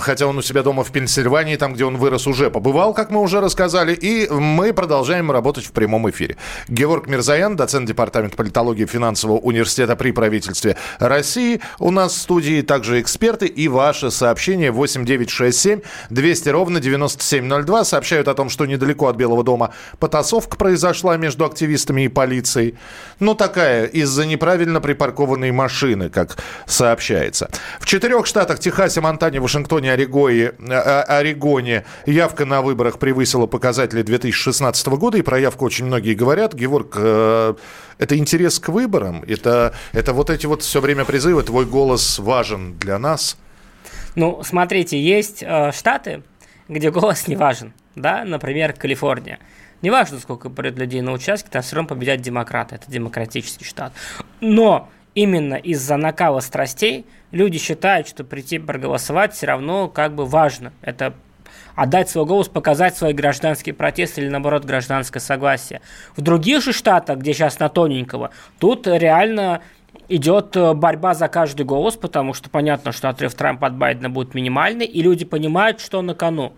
Speaker 4: хотя он у себя дома в Пенсильвании, там, где он вырос, уже побывал, как мы уже рассказали. И мы продолжаем работать в прямом эфире. Георг Мирзаян, доцент Департамента политологии финансового университета при правительстве России России. У нас в студии также эксперты и ваши сообщения 8967 200 ровно 9702 сообщают о том, что недалеко от Белого дома потасовка произошла между активистами и полицией. Ну, такая, из-за неправильно припаркованной машины, как сообщается. В четырех штатах Техасе, Монтане, Вашингтоне, Орегоне, э, Орегоне явка на выборах превысила показатели 2016 года, и про явку очень многие говорят. Георг, э, это интерес к выборам? Это, это вот эти вот все время призывы, твой голос важен для нас?
Speaker 5: Ну, смотрите, есть э, штаты, где голос не важен, да, например, Калифорния. Не важно, сколько будет людей на участке, там все равно победят демократы, это демократический штат. Но именно из-за накала страстей люди считают, что прийти проголосовать все равно как бы важно. Это отдать свой голос, показать свой гражданский протест или, наоборот, гражданское согласие. В других же штатах, где сейчас на тоненького, тут реально идет э, борьба за каждый голос, потому что понятно, что отрыв Трампа от Байдена будет минимальный, и люди понимают, что на кону.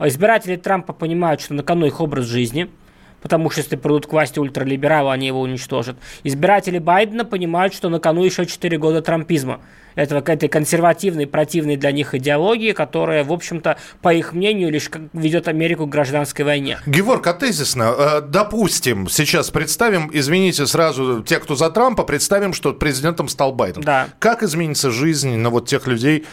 Speaker 5: Избиратели Трампа понимают, что на кону их образ жизни – потому что если придут к власти ультралибералы, они его уничтожат. Избиратели Байдена понимают, что на кону еще 4 года трампизма. Этого, этой консервативной, противной для них идеологии, которая, в общем-то, по их мнению, лишь ведет Америку к гражданской войне.
Speaker 4: Геворг, а тезисно, э, допустим, сейчас представим, извините, сразу те, кто за Трампа, представим, что президентом стал Байден.
Speaker 5: Да.
Speaker 4: Как изменится жизнь на вот тех людей,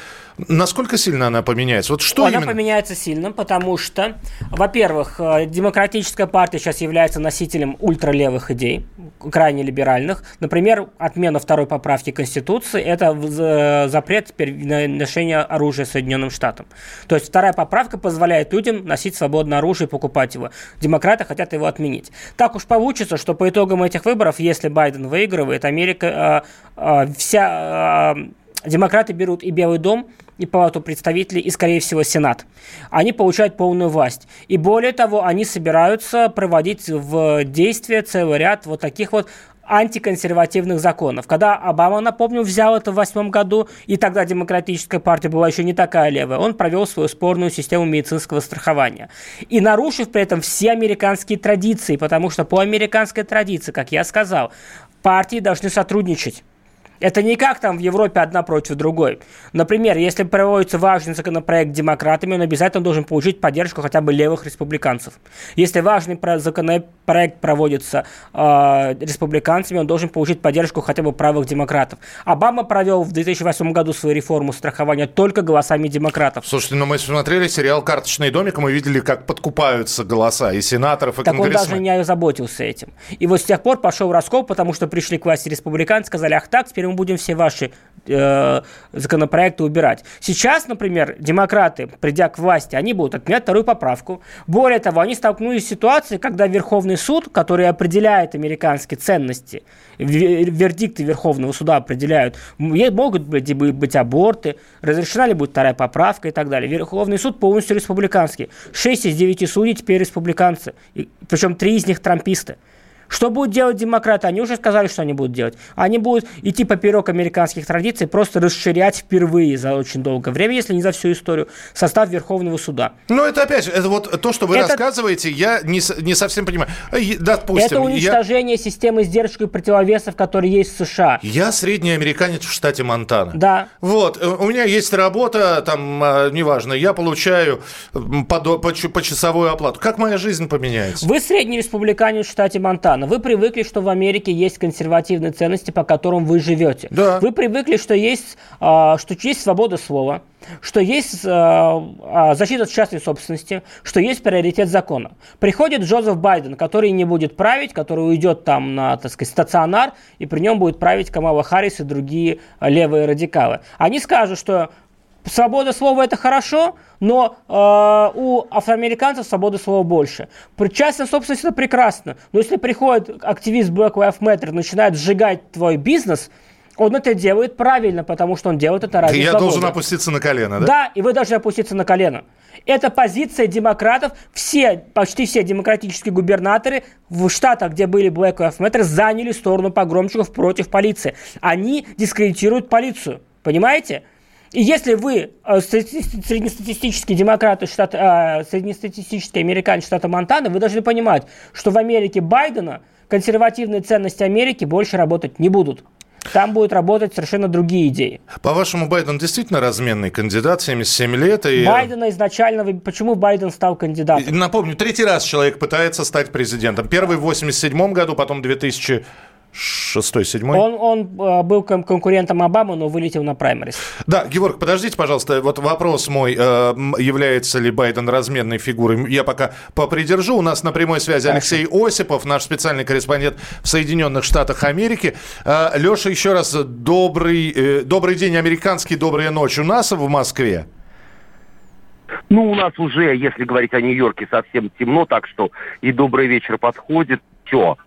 Speaker 4: Насколько сильно она поменяется? Вот что
Speaker 5: она
Speaker 4: именно?
Speaker 5: поменяется сильно, потому что, во-первых, э, демократическая партия сейчас является носителем ультралевых идей, крайне либеральных. Например, отмена второй поправки Конституции – это э, запрет теперь на ношение оружия Соединенным Штатам. То есть вторая поправка позволяет людям носить свободное оружие и покупать его. Демократы хотят его отменить. Так уж получится, что по итогам этих выборов, если Байден выигрывает, Америка э, э, вся э, демократы берут и Белый дом, и Палату представителей, и, скорее всего, Сенат. Они получают полную власть. И более того, они собираются проводить в действие целый ряд вот таких вот антиконсервативных законов. Когда Обама, напомню, взял это в восьмом году, и тогда демократическая партия была еще не такая левая, он провел свою спорную систему медицинского страхования. И нарушив при этом все американские традиции, потому что по американской традиции, как я сказал, партии должны сотрудничать. Это не как там в Европе одна против другой. Например, если проводится важный законопроект демократами, он обязательно должен получить поддержку хотя бы левых республиканцев. Если важный законопроект проводится э, республиканцами, он должен получить поддержку хотя бы правых демократов. Обама провел в 2008 году свою реформу страхования только голосами демократов.
Speaker 4: Слушайте, ну мы смотрели сериал «Карточный домик», и мы видели, как подкупаются голоса и сенаторов, и
Speaker 5: так конгрессменов. он даже не озаботился этим. И вот с тех пор пошел раскол, потому что пришли к власти республиканцы, сказали, ах так, теперь мы будем все ваши э, законопроекты убирать. Сейчас, например, демократы, придя к власти, они будут отменять вторую поправку. Более того, они столкнулись с ситуацией, когда Верховный суд, который определяет американские ценности, вердикты Верховного суда определяют, могут быть, быть аборты, разрешена ли будет вторая поправка и так далее. Верховный суд полностью республиканский. Шесть из девяти судей теперь республиканцы. Причем три из них трамписты. Что будут делать демократы? Они уже сказали, что они будут делать. Они будут идти поперек американских традиций, просто расширять впервые за очень долгое время, если не за всю историю, состав Верховного суда.
Speaker 4: Ну, это опять же, это вот то, что вы это... рассказываете, я не, не совсем понимаю.
Speaker 5: Допустим, это уничтожение я... системы сдержек и противовесов, которые есть в США.
Speaker 4: Я средний американец в штате Монтана.
Speaker 5: Да.
Speaker 4: Вот, э, у меня есть работа, там, а, неважно, я получаю по, по, по часовую оплату. Как моя жизнь поменяется?
Speaker 5: Вы средний республиканец в штате Монтана. Ивановна, вы привыкли, что в Америке есть консервативные ценности, по которым вы живете.
Speaker 4: Да.
Speaker 5: Вы привыкли, что есть, а, что есть свобода слова, что есть а, защита частной собственности, что есть приоритет закона. Приходит Джозеф Байден, который не будет править, который уйдет там на, так сказать, стационар, и при нем будет править Камала Харрис и другие левые радикалы. Они скажут, что свобода слова это хорошо, но э, у афроамериканцев свободы слова больше. Частная собственность это прекрасно, но если приходит активист Black Lives Matter, начинает сжигать твой бизнес, он это делает правильно, потому что он делает это ради
Speaker 4: Я
Speaker 5: свободы.
Speaker 4: должен опуститься на колено, да?
Speaker 5: Да, и вы должны опуститься на колено. Это позиция демократов. Все, почти все демократические губернаторы в штатах, где были Black Lives Matter, заняли сторону погромщиков против полиции. Они дискредитируют полицию. Понимаете? И если вы э, среднестатистический демократ из штата, э, среднестатистический американец штата Монтана, вы должны понимать, что в Америке Байдена консервативные ценности Америки больше работать не будут. Там будут работать совершенно другие идеи.
Speaker 4: По-вашему, Байден действительно разменный кандидат, 77 лет? И...
Speaker 5: Байдена изначально... Почему Байден стал кандидатом?
Speaker 4: Напомню, третий раз человек пытается стать президентом. Первый в 87 году, потом 2000 шестой, седьмой?
Speaker 5: Он, он э, был конкурентом Обамы, но вылетел на праймерис.
Speaker 4: Да, Георг, подождите, пожалуйста, вот вопрос мой, э, является ли Байден разменной фигурой? Я пока попридержу. У нас на прямой связи Алексей Осипов, наш специальный корреспондент в Соединенных Штатах Америки. Э, Леша, еще раз добрый, добрый день, американский, добрая ночь у нас в Москве.
Speaker 8: Ну, у нас уже, если говорить о Нью-Йорке, совсем темно, так что и добрый вечер подходит. Все,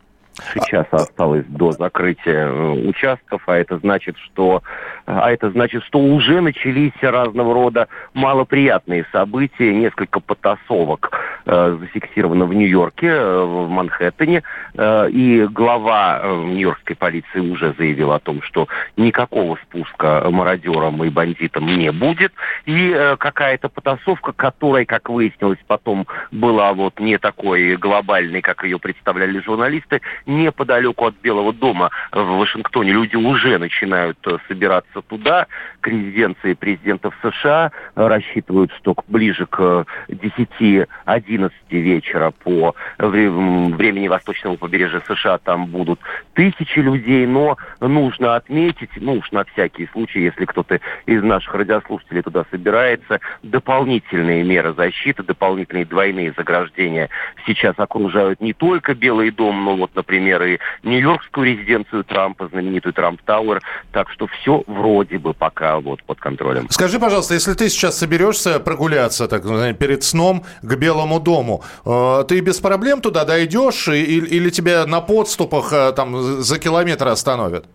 Speaker 8: Сейчас осталось до закрытия э, участков, а это значит, что а это значит, что уже начались разного рода малоприятные события, несколько потасовок э, зафиксировано в Нью-Йорке, э, в Манхэттене, э, и глава э, нью-йоркской полиции уже заявил о том, что никакого спуска мародерам и бандитам не будет, и э, какая-то потасовка, которая, как выяснилось потом, была вот не такой глобальной, как ее представляли журналисты, неподалеку от Белого дома в Вашингтоне люди уже начинают э, собираться туда, к резиденции президентов США. Рассчитывают, что ближе к 10-11 вечера по времени восточного побережья США там будут тысячи людей, но нужно отметить, ну уж на всякий случай, если кто-то из наших радиослушателей туда собирается, дополнительные меры защиты, дополнительные двойные заграждения сейчас окружают не только Белый дом, но вот, например, и Нью-Йоркскую резиденцию Трампа, знаменитую Трамп Тауэр, так что все вроде бы пока вот под контролем.
Speaker 4: Скажи, пожалуйста, если ты сейчас соберешься прогуляться так, перед сном к Белому дому, э, ты без проблем туда дойдешь или тебя на подступах э, там за километр остановят?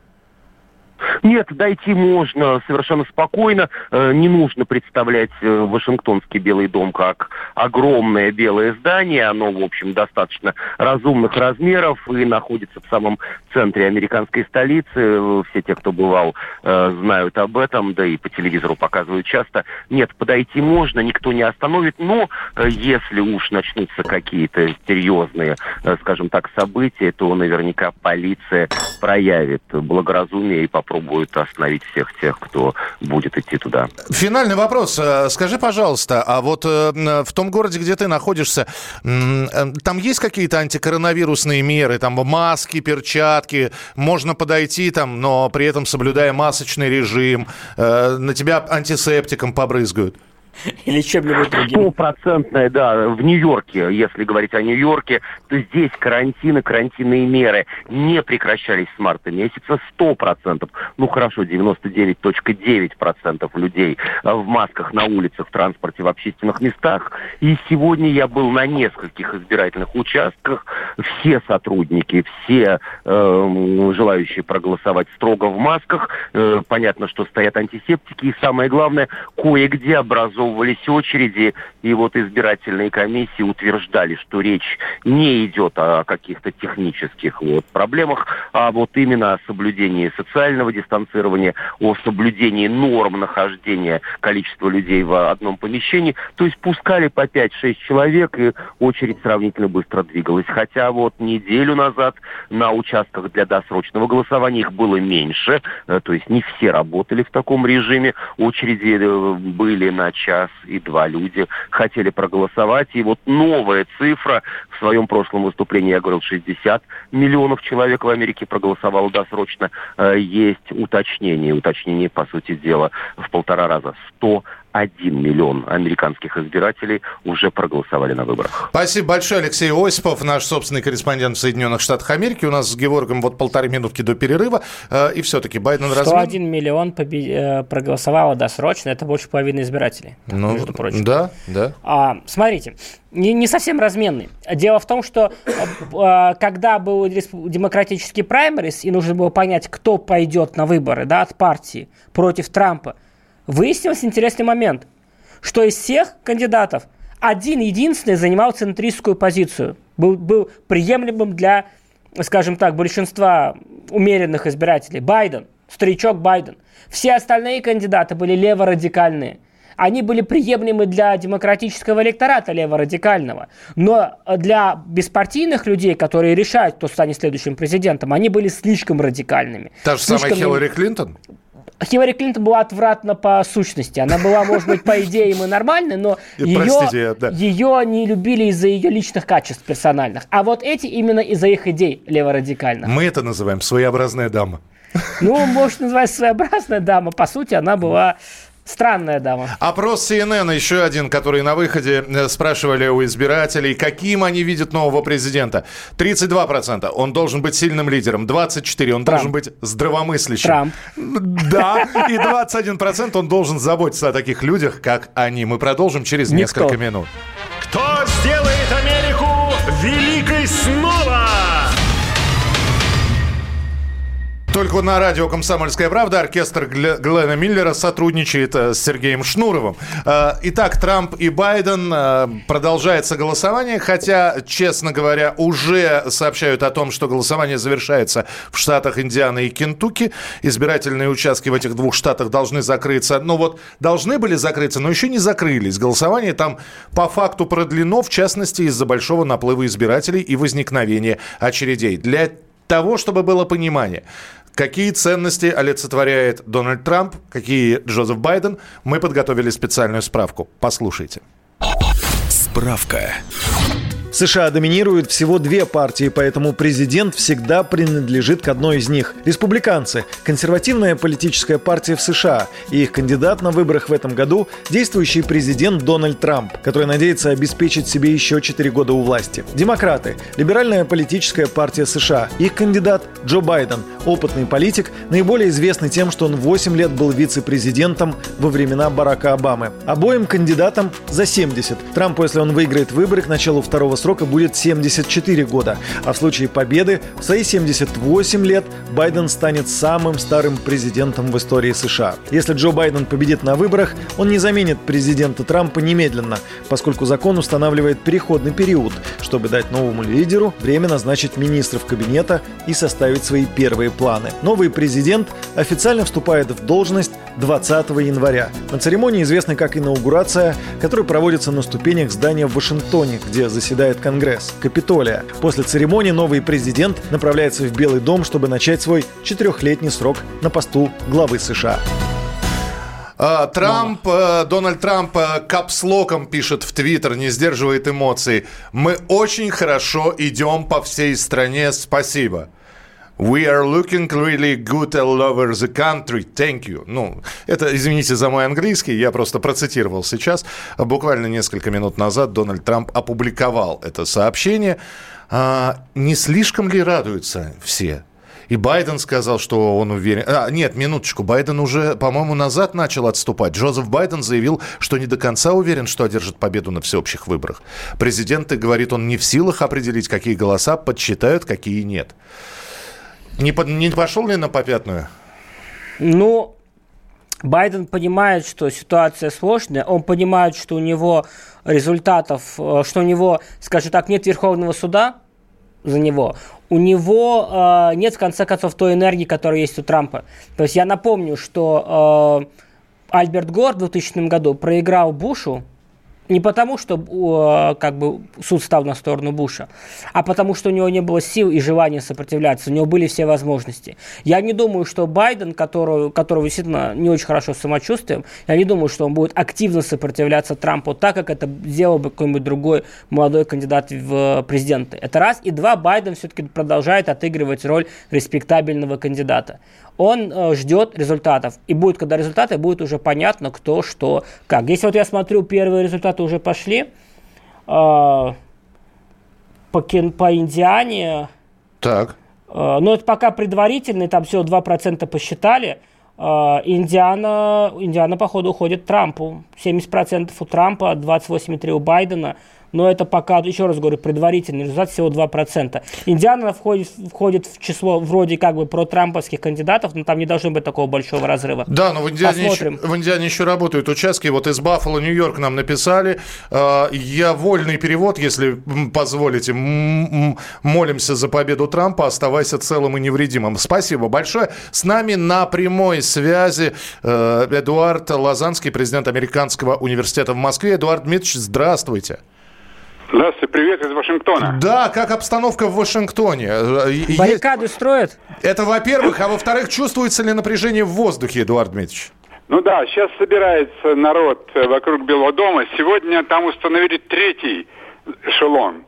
Speaker 8: Нет, дойти можно совершенно спокойно. Э, не нужно представлять э, Вашингтонский Белый дом как огромное белое здание. Оно, в общем, достаточно разумных размеров и находится в самом центре американской столицы. Э, все те, кто бывал, знают об этом, да и по телевизору показывают часто. Нет, подойти можно, никто не остановит. Но если уж начнутся какие-то серьезные, скажем так, события, то наверняка полиция проявит благоразумие и попробует будет остановить всех тех, кто будет идти туда.
Speaker 4: Финальный вопрос. Э, скажи, пожалуйста, а вот э, в том городе, где ты находишься, э, там есть какие-то антикоронавирусные меры, там маски, перчатки, можно подойти там, но при этом соблюдая масочный режим, на тебя антисептиком побрызгают?
Speaker 5: Или чем-нибудь другим?
Speaker 8: Стопроцентное, да. В Нью-Йорке, если говорить о Нью-Йорке, то здесь карантины, карантинные меры не прекращались с марта месяца. Сто процентов, ну хорошо, 99.9% людей в масках на улицах, в транспорте, в общественных местах. И сегодня я был на нескольких избирательных участках. Все сотрудники, все э, желающие проголосовать строго в масках. Э, понятно, что стоят антисептики. И самое главное, кое-где образовывались очереди. И вот избирательные комиссии утверждали, что речь не идет о каких-то технических вот, проблемах, а вот именно о соблюдении социального дистанцирования, о соблюдении норм нахождения количества людей в одном помещении. То есть пускали по 5-6 человек, и очередь сравнительно быстро двигалась. Хотя вот неделю назад на участках для досрочного голосования их было меньше, э, то есть не все работали в таком режиме. Очереди э, были на час и два люди хотели проголосовать. И вот новая цифра, в своем прошлом выступлении я говорил, 60 миллионов человек в Америке проголосовало досрочно. Э, есть уточнение, уточнение, по сути дела, в полтора раза. 100 1 миллион американских избирателей уже проголосовали на выборах.
Speaker 4: Спасибо большое, Алексей Осипов, наш собственный корреспондент в Соединенных Штатах Америки. У нас с Георгом вот полторы минутки до перерыва. Э, и все-таки Байден
Speaker 5: разве... 101 миллион побед... Э, проголосовало досрочно. Это больше половины избирателей,
Speaker 4: ну, между прочим. Да, да.
Speaker 5: А, смотрите, не, не совсем разменный. Дело в том, что э, когда был демократический праймерис, и нужно было понять, кто пойдет на выборы да, от партии против Трампа, выяснился интересный момент, что из всех кандидатов один единственный занимал центристскую позицию, был, был приемлемым для, скажем так, большинства умеренных избирателей. Байден, старичок Байден. Все остальные кандидаты были леворадикальные. Они были приемлемы для демократического электората леворадикального. Но для беспартийных людей, которые решают, кто станет следующим президентом, они были слишком радикальными.
Speaker 4: Та же
Speaker 5: слишком...
Speaker 4: самая Хиллари Клинтон?
Speaker 5: Хиллари Клинтон была отвратна по сущности. Она была, может быть, по идее и нормальной, но ее, Простите, да. ее не любили из-за ее личных качеств персональных. А вот эти именно из-за их идей леворадикальных.
Speaker 4: Мы это называем своеобразная дама.
Speaker 5: Ну, может, называть своеобразная дама. По сути, она была Странная дама.
Speaker 4: Опрос CNN, еще один, который на выходе э, спрашивали у избирателей, каким они видят нового президента. 32% он должен быть сильным лидером, 24% он Трамп. должен быть здравомыслящим.
Speaker 5: Трамп.
Speaker 4: Да, и 21% он должен заботиться о таких людях, как они. Мы продолжим через Никто. несколько минут.
Speaker 2: Кто сделает Америку великой снова?
Speaker 4: Только на радио «Комсомольская правда» оркестр Глена Миллера сотрудничает э, с Сергеем Шнуровым. Э, итак, Трамп и Байден э, продолжается голосование, хотя, честно говоря, уже сообщают о том, что голосование завершается в штатах Индиана и Кентукки. Избирательные участки в этих двух штатах должны закрыться. Ну вот, должны были закрыться, но еще не закрылись. Голосование там по факту продлено, в частности, из-за большого наплыва избирателей и возникновения очередей. Для того, чтобы было понимание. Какие ценности олицетворяет Дональд Трамп, какие Джозеф Байден, мы подготовили специальную справку. Послушайте.
Speaker 1: Справка.
Speaker 7: США доминируют всего две партии, поэтому президент всегда принадлежит к одной из них. Республиканцы – консервативная политическая партия в США, и их кандидат на выборах в этом году – действующий президент Дональд Трамп, который надеется обеспечить себе еще 4 года у власти. Демократы – либеральная политическая партия США. Их кандидат – Джо Байден, опытный политик, наиболее известный тем, что он 8 лет был вице-президентом во времена Барака Обамы. Обоим кандидатам за 70. Трампу, если он выиграет выборы к началу второго срока будет 74 года, а в случае победы в свои 78 лет Байден станет самым старым президентом в истории США. Если Джо Байден победит на выборах, он не заменит президента Трампа немедленно, поскольку закон устанавливает переходный период, чтобы дать новому лидеру время назначить министров кабинета и составить свои первые планы. Новый президент официально вступает в должность 20 января. На церемонии, известной как инаугурация, которая проводится на ступенях здания в Вашингтоне, где заседает Конгресс, Капитолия. После церемонии новый президент направляется в Белый дом, чтобы начать свой четырехлетний срок на посту главы США.
Speaker 4: А, Трамп, Но. Э, Дональд Трамп э, капслоком пишет в Твиттер, не сдерживает эмоций. Мы очень хорошо идем по всей стране, спасибо. We are looking really good all over the country. Thank you. Ну, это, извините за мой английский, я просто процитировал сейчас. Буквально несколько минут назад Дональд Трамп опубликовал это сообщение. А, не слишком ли радуются все? И Байден сказал, что он уверен... А, нет, минуточку. Байден уже, по-моему, назад начал отступать. Джозеф Байден заявил, что не до конца уверен, что одержит победу на всеобщих выборах. Президент говорит, он не в силах определить, какие голоса подсчитают, какие нет. Не, под, не пошел ли на попятную?
Speaker 5: Ну, Байден понимает, что ситуация сложная, он понимает, что у него результатов, э, что у него, скажем так, нет Верховного суда за него, у него э, нет, в конце концов, той энергии, которая есть у Трампа. То есть я напомню, что э, Альберт Гор в 2000 году проиграл Бушу, не потому, что как бы суд стал на сторону Буша, а потому, что у него не было сил и желания сопротивляться, у него были все возможности. Я не думаю, что Байден, который, которого действительно не очень хорошо с самочувствием, я не думаю, что он будет активно сопротивляться Трампу так, как это сделал бы какой-нибудь другой молодой кандидат в президенты. Это раз. И два, Байден все-таки продолжает отыгрывать роль респектабельного кандидата он э, ждет результатов. И будет, когда результаты, будет уже понятно, кто, что, как. Если вот я смотрю, первые результаты уже пошли, э, по, по Индиане...
Speaker 4: Так.
Speaker 5: Э, но это пока предварительно, там всего 2% посчитали. Э, Индиана, Индиана, походу, уходит Трампу. 70% у Трампа, 28,3% у Байдена но это пока, еще раз говорю, предварительный результат всего 2%. Индиана входит, входит в число вроде как бы протрамповских кандидатов, но там не должно быть такого большого разрыва.
Speaker 4: Да, но в Индиане, еще, в Индиане еще работают участки. Вот из Баффало, Нью-Йорк нам написали. Э, я вольный перевод, если позволите. Молимся за победу Трампа. Оставайся целым и невредимым. Спасибо большое. С нами на прямой связи э, Эдуард Лазанский, президент Американского университета в Москве. Эдуард Дмитриевич, здравствуйте.
Speaker 11: Здравствуйте, привет из Вашингтона.
Speaker 4: Да, как обстановка в Вашингтоне?
Speaker 5: Баррикады Есть... строят?
Speaker 4: Это во-первых, а во-вторых, чувствуется ли напряжение в воздухе, Эдуард Дмитриевич?
Speaker 11: Ну да, сейчас собирается народ вокруг Белого дома. Сегодня там установили третий эшелон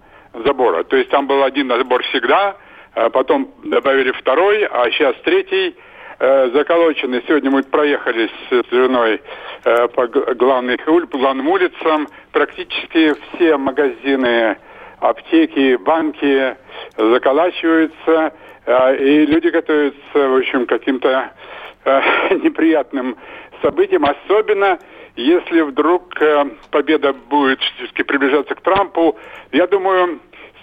Speaker 11: забора. То есть там был один забор всегда, а потом добавили второй, а сейчас третий – э, заколочены. Сегодня мы проехались с женой э, по, главных, главным улицам. Практически все магазины, аптеки, банки заколачиваются. Э, и люди готовятся, в общем, каким-то неприятным событиям. Особенно если вдруг победа будет приближаться к Трампу. Я думаю,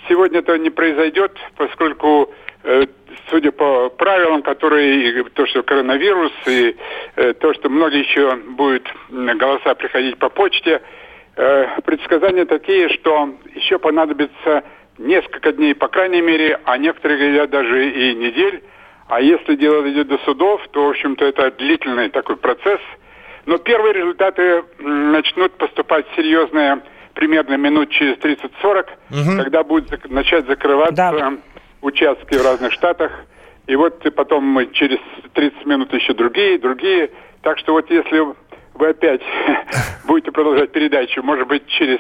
Speaker 11: сегодня это не произойдет, поскольку судя по правилам, которые, то, что коронавирус, и э, то, что многие еще будут голоса приходить по почте, э, предсказания такие, что еще понадобится несколько дней, по крайней мере, а некоторые говорят даже и недель. А если дело дойдет до судов, то, в общем-то, это длительный такой процесс. Но первые результаты начнут поступать серьезные примерно минут через 30-40, угу. когда будет начать закрываться да участки в разных штатах. И вот потом мы через 30 минут еще другие, другие. Так что вот если вы опять будете продолжать передачу, может быть, через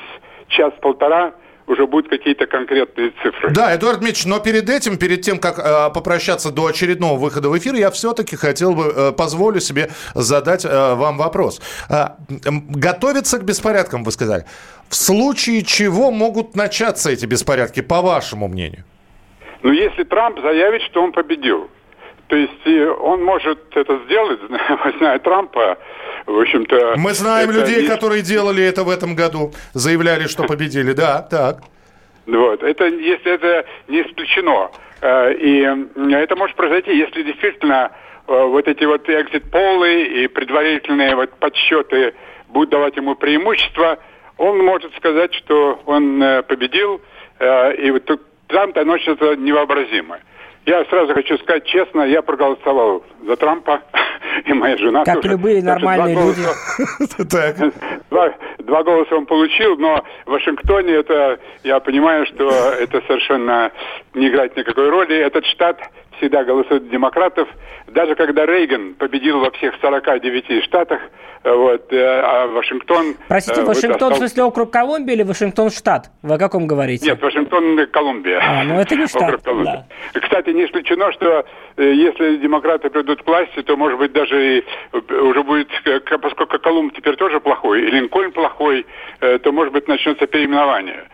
Speaker 11: час-полтора уже будут какие-то конкретные цифры.
Speaker 4: Да, Эдуард Дмитриевич, но перед этим, перед тем, как э, попрощаться до очередного выхода в эфир, я все-таки хотел бы, э, позволю себе задать э, вам вопрос. Э, готовиться к беспорядкам, вы сказали. В случае чего могут начаться эти беспорядки, по вашему мнению?
Speaker 11: Но если Трамп заявит, что он победил, то есть он может это сделать, зная Трампа, в общем-то...
Speaker 4: Мы знаем людей, не... которые делали это в этом году, заявляли, что победили, да, так.
Speaker 11: Вот, это, если это не исключено. Э, и это может произойти, если действительно э, вот эти вот экзит-полы и предварительные вот подсчеты будут давать ему преимущество, он может сказать, что он э, победил, и вот тут Трамп что-то невообразимое. Я сразу хочу сказать честно, я проголосовал за Трампа, и моя жена
Speaker 5: Как тоже. любые нормальные люди.
Speaker 11: Два, два голоса он получил, но в Вашингтоне это, я понимаю, что это совершенно не играет никакой роли. Этот штат всегда голосуют демократов. Даже когда Рейган победил во всех 49 штатах, э, вот, э, а Вашингтон...
Speaker 5: Простите, Вашингтон в смысле округ Колумбия или Вашингтон штат? Вы о каком говорите?
Speaker 11: Нет, Вашингтон Колумбия.
Speaker 5: А, ну это не штат, да.
Speaker 11: Кстати, не исключено, что если демократы придут к власти, то, может быть, даже и уже будет, поскольку Колумб теперь тоже плохой, и Линкольн плохой, то, может быть, начнется переименование.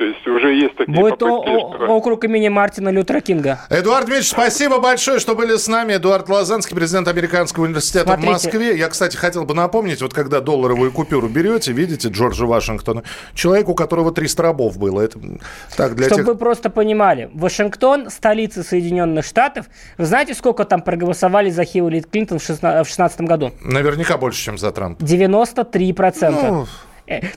Speaker 11: То есть уже есть такие
Speaker 5: Будет попытки. Округ имени Мартина Лютера Кинга.
Speaker 4: Эдуард Дмитриевич, спасибо большое, что были с нами. Эдуард Лазанский, президент Американского университета Смотрите. в Москве. Я, кстати, хотел бы напомнить, вот когда долларовую купюру берете, видите, Джорджа Вашингтона, человек, у которого 300 рабов было. Это так для
Speaker 5: Чтобы
Speaker 4: тех...
Speaker 5: вы просто понимали, Вашингтон, столица Соединенных Штатов, вы знаете, сколько там проголосовали за Хиллари Клинтон в 2016 году?
Speaker 4: Наверняка больше, чем за Трампа.
Speaker 5: 93%. Ну...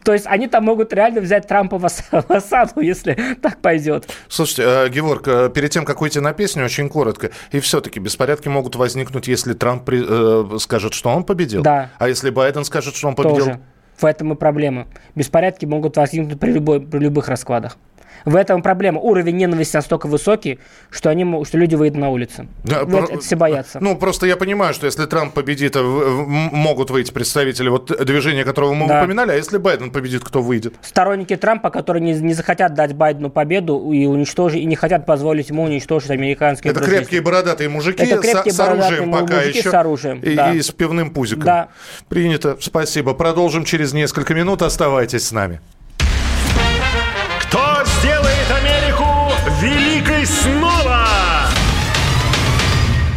Speaker 5: То есть они там могут реально взять Трампа в осаду, если так пойдет.
Speaker 4: Слушайте, э, Геворг, э, перед тем, как уйти на песню, очень коротко. И все-таки беспорядки могут возникнуть, если Трамп э, скажет, что он победил.
Speaker 5: Да.
Speaker 4: А если Байден скажет, что он победил?
Speaker 5: Тоже. В этом и проблема. Беспорядки могут возникнуть при, любой, при любых раскладах. В этом проблема. Уровень ненависти настолько высокий, что, они, что люди выйдут на улицу. Да, про... это все боятся.
Speaker 4: Ну, просто я понимаю, что если Трамп победит, могут выйти представители вот движения, которого мы да. упоминали, а если Байден победит, кто выйдет?
Speaker 5: Сторонники Трампа, которые не, не захотят дать Байдену победу и уничтожить, и не хотят позволить ему уничтожить американские
Speaker 4: Это крепкие бородатые мужики это крепкие с, с оружием пока еще.
Speaker 5: с оружием,
Speaker 4: и,
Speaker 5: да.
Speaker 4: и с пивным пузиком.
Speaker 5: Да.
Speaker 4: Принято. Спасибо. Продолжим через несколько минут. Оставайтесь с нами.
Speaker 2: Великой снова?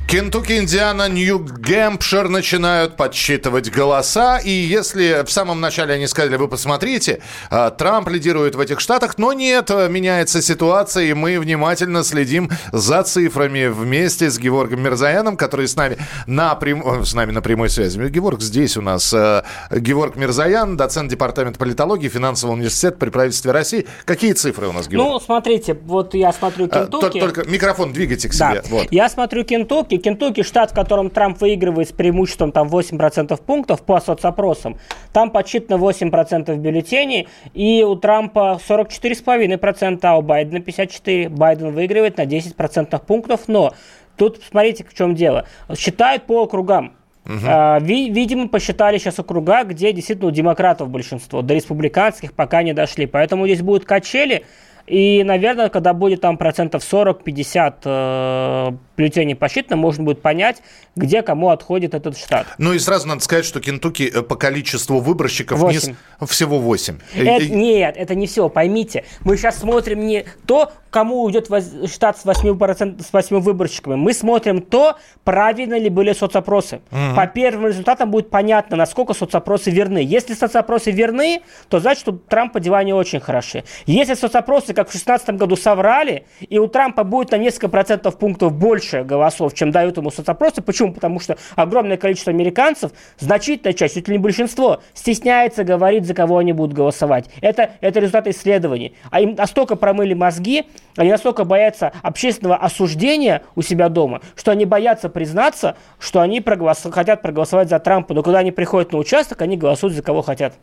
Speaker 4: Кентукки, Индиана, Нью-Гэмпшир начинают подсчитывать голоса. И если в самом начале они сказали, вы посмотрите, а, Трамп лидирует в этих штатах, но нет, меняется ситуация, и мы внимательно следим за цифрами вместе с Георгом Мирзаяном, который с нами на, прям... с нами на прямой связи. Георг здесь у нас. А, Георг Мирзаян, доцент Департамента политологии Финансового университета при правительстве России. Какие цифры у нас, Георг?
Speaker 5: Ну, смотрите, вот я смотрю а, Кентукки.
Speaker 4: Только, только микрофон двигайте к себе.
Speaker 5: Да. Вот. Я смотрю Кентукки, Кентукки, Кентукки, штат, в котором Трамп выигрывает с преимуществом там 8% пунктов по соцопросам, там подсчитано 8% бюллетеней, и у Трампа 44,5%, а у Байдена 54%. Байден выигрывает на 10% пунктов, но тут смотрите, в чем дело. Считают по округам. Угу. А, ви, видимо, посчитали сейчас округа, где действительно у демократов большинство. До республиканских пока не дошли. Поэтому здесь будут качели. И, наверное, когда будет там процентов 40-50 э, бюллетеней посчитано, можно будет понять, где кому отходит этот штат.
Speaker 4: Ну и сразу надо сказать, что Кентукки э, по количеству выборщиков 8. Не, всего 8.
Speaker 5: Это, нет, это не все, поймите. Мы сейчас смотрим не то, кому уйдет штат с 8%, с 8 выборщиками. Мы смотрим то, правильно ли были соцопросы. Угу. По первым результатам будет понятно, насколько соцопросы верны. Если соцопросы верны, то значит, у Трампа дела не очень хороши. Если соцопросы как в 2016 году соврали, и у Трампа будет на несколько процентов пунктов больше голосов, чем дают ему соцопросы. Почему? Потому что огромное количество американцев, значительная часть, чуть ли не большинство, стесняется говорить, за кого они будут голосовать. Это, это результат исследований. А им настолько промыли мозги, они настолько боятся общественного осуждения у себя дома, что они боятся признаться, что они проголос... хотят проголосовать за Трампа, но когда они приходят на участок, они голосуют за кого хотят.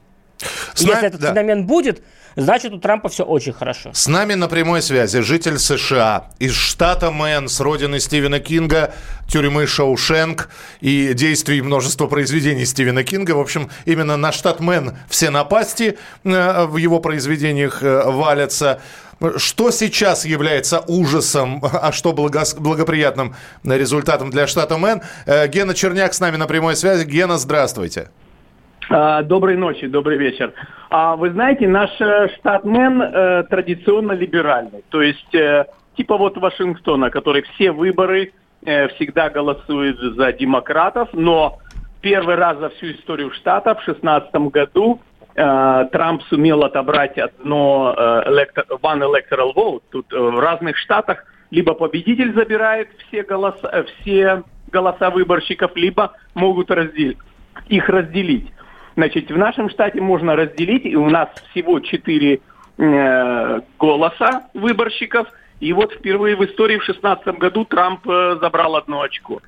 Speaker 5: С Если этот да. феномен будет, значит у Трампа все очень хорошо.
Speaker 4: С нами на прямой связи житель США из штата Мэн, с родины Стивена Кинга, тюрьмы Шоушенк и действий множества произведений Стивена Кинга. В общем, именно на штат Мэн все напасти э, в его произведениях э, валятся. Что сейчас является ужасом, а что благоприятным результатом для штата Мэн? Э, Гена Черняк с нами на прямой связи. Гена, здравствуйте.
Speaker 12: А, доброй ночи, добрый вечер. А, вы знаете, наш э, штат Мэн э, традиционно либеральный. То есть, э, типа вот Вашингтона, который все выборы всегда голосует за демократов, но первый раз за всю историю штата в 2016 году Трамп сумел отобрать одно one electoral vote. Тут в разных штатах либо победитель забирает все голоса, все голоса выборщиков, либо могут разделить, их разделить. Значит, в нашем штате можно разделить, и у нас всего четыре э, голоса выборщиков, и вот впервые в истории в 2016 году Трамп э, забрал одно очко.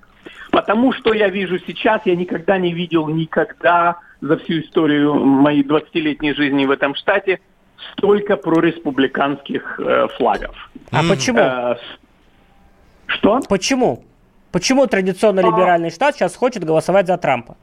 Speaker 12: Потому что я вижу сейчас, я никогда не видел, никогда за всю историю моей 20-летней жизни в этом штате столько прореспубликанских э, флагов.
Speaker 5: А почему? Э, Что? Почему? Почему традиционно либеральный штат сейчас хочет голосовать за Трампа?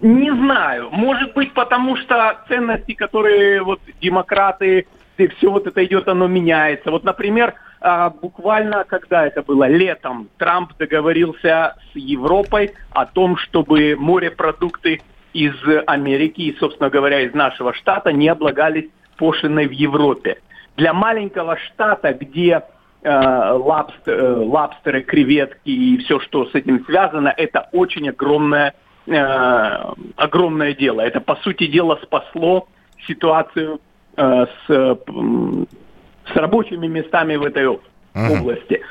Speaker 12: Не знаю. Может быть, потому что ценности, которые вот демократы, и все вот это идет, оно меняется. Вот, например, а, буквально, когда это было, летом, Трамп договорился с Европой о том, чтобы морепродукты из Америки и, собственно говоря, из нашего штата не облагались пошлиной в Европе. Для маленького штата, где э, лабст, э, лабстеры, креветки и все, что с этим связано, это очень огромное, э, огромное дело. Это, по сути дела, спасло ситуацию с, с рабочими местами в этой области.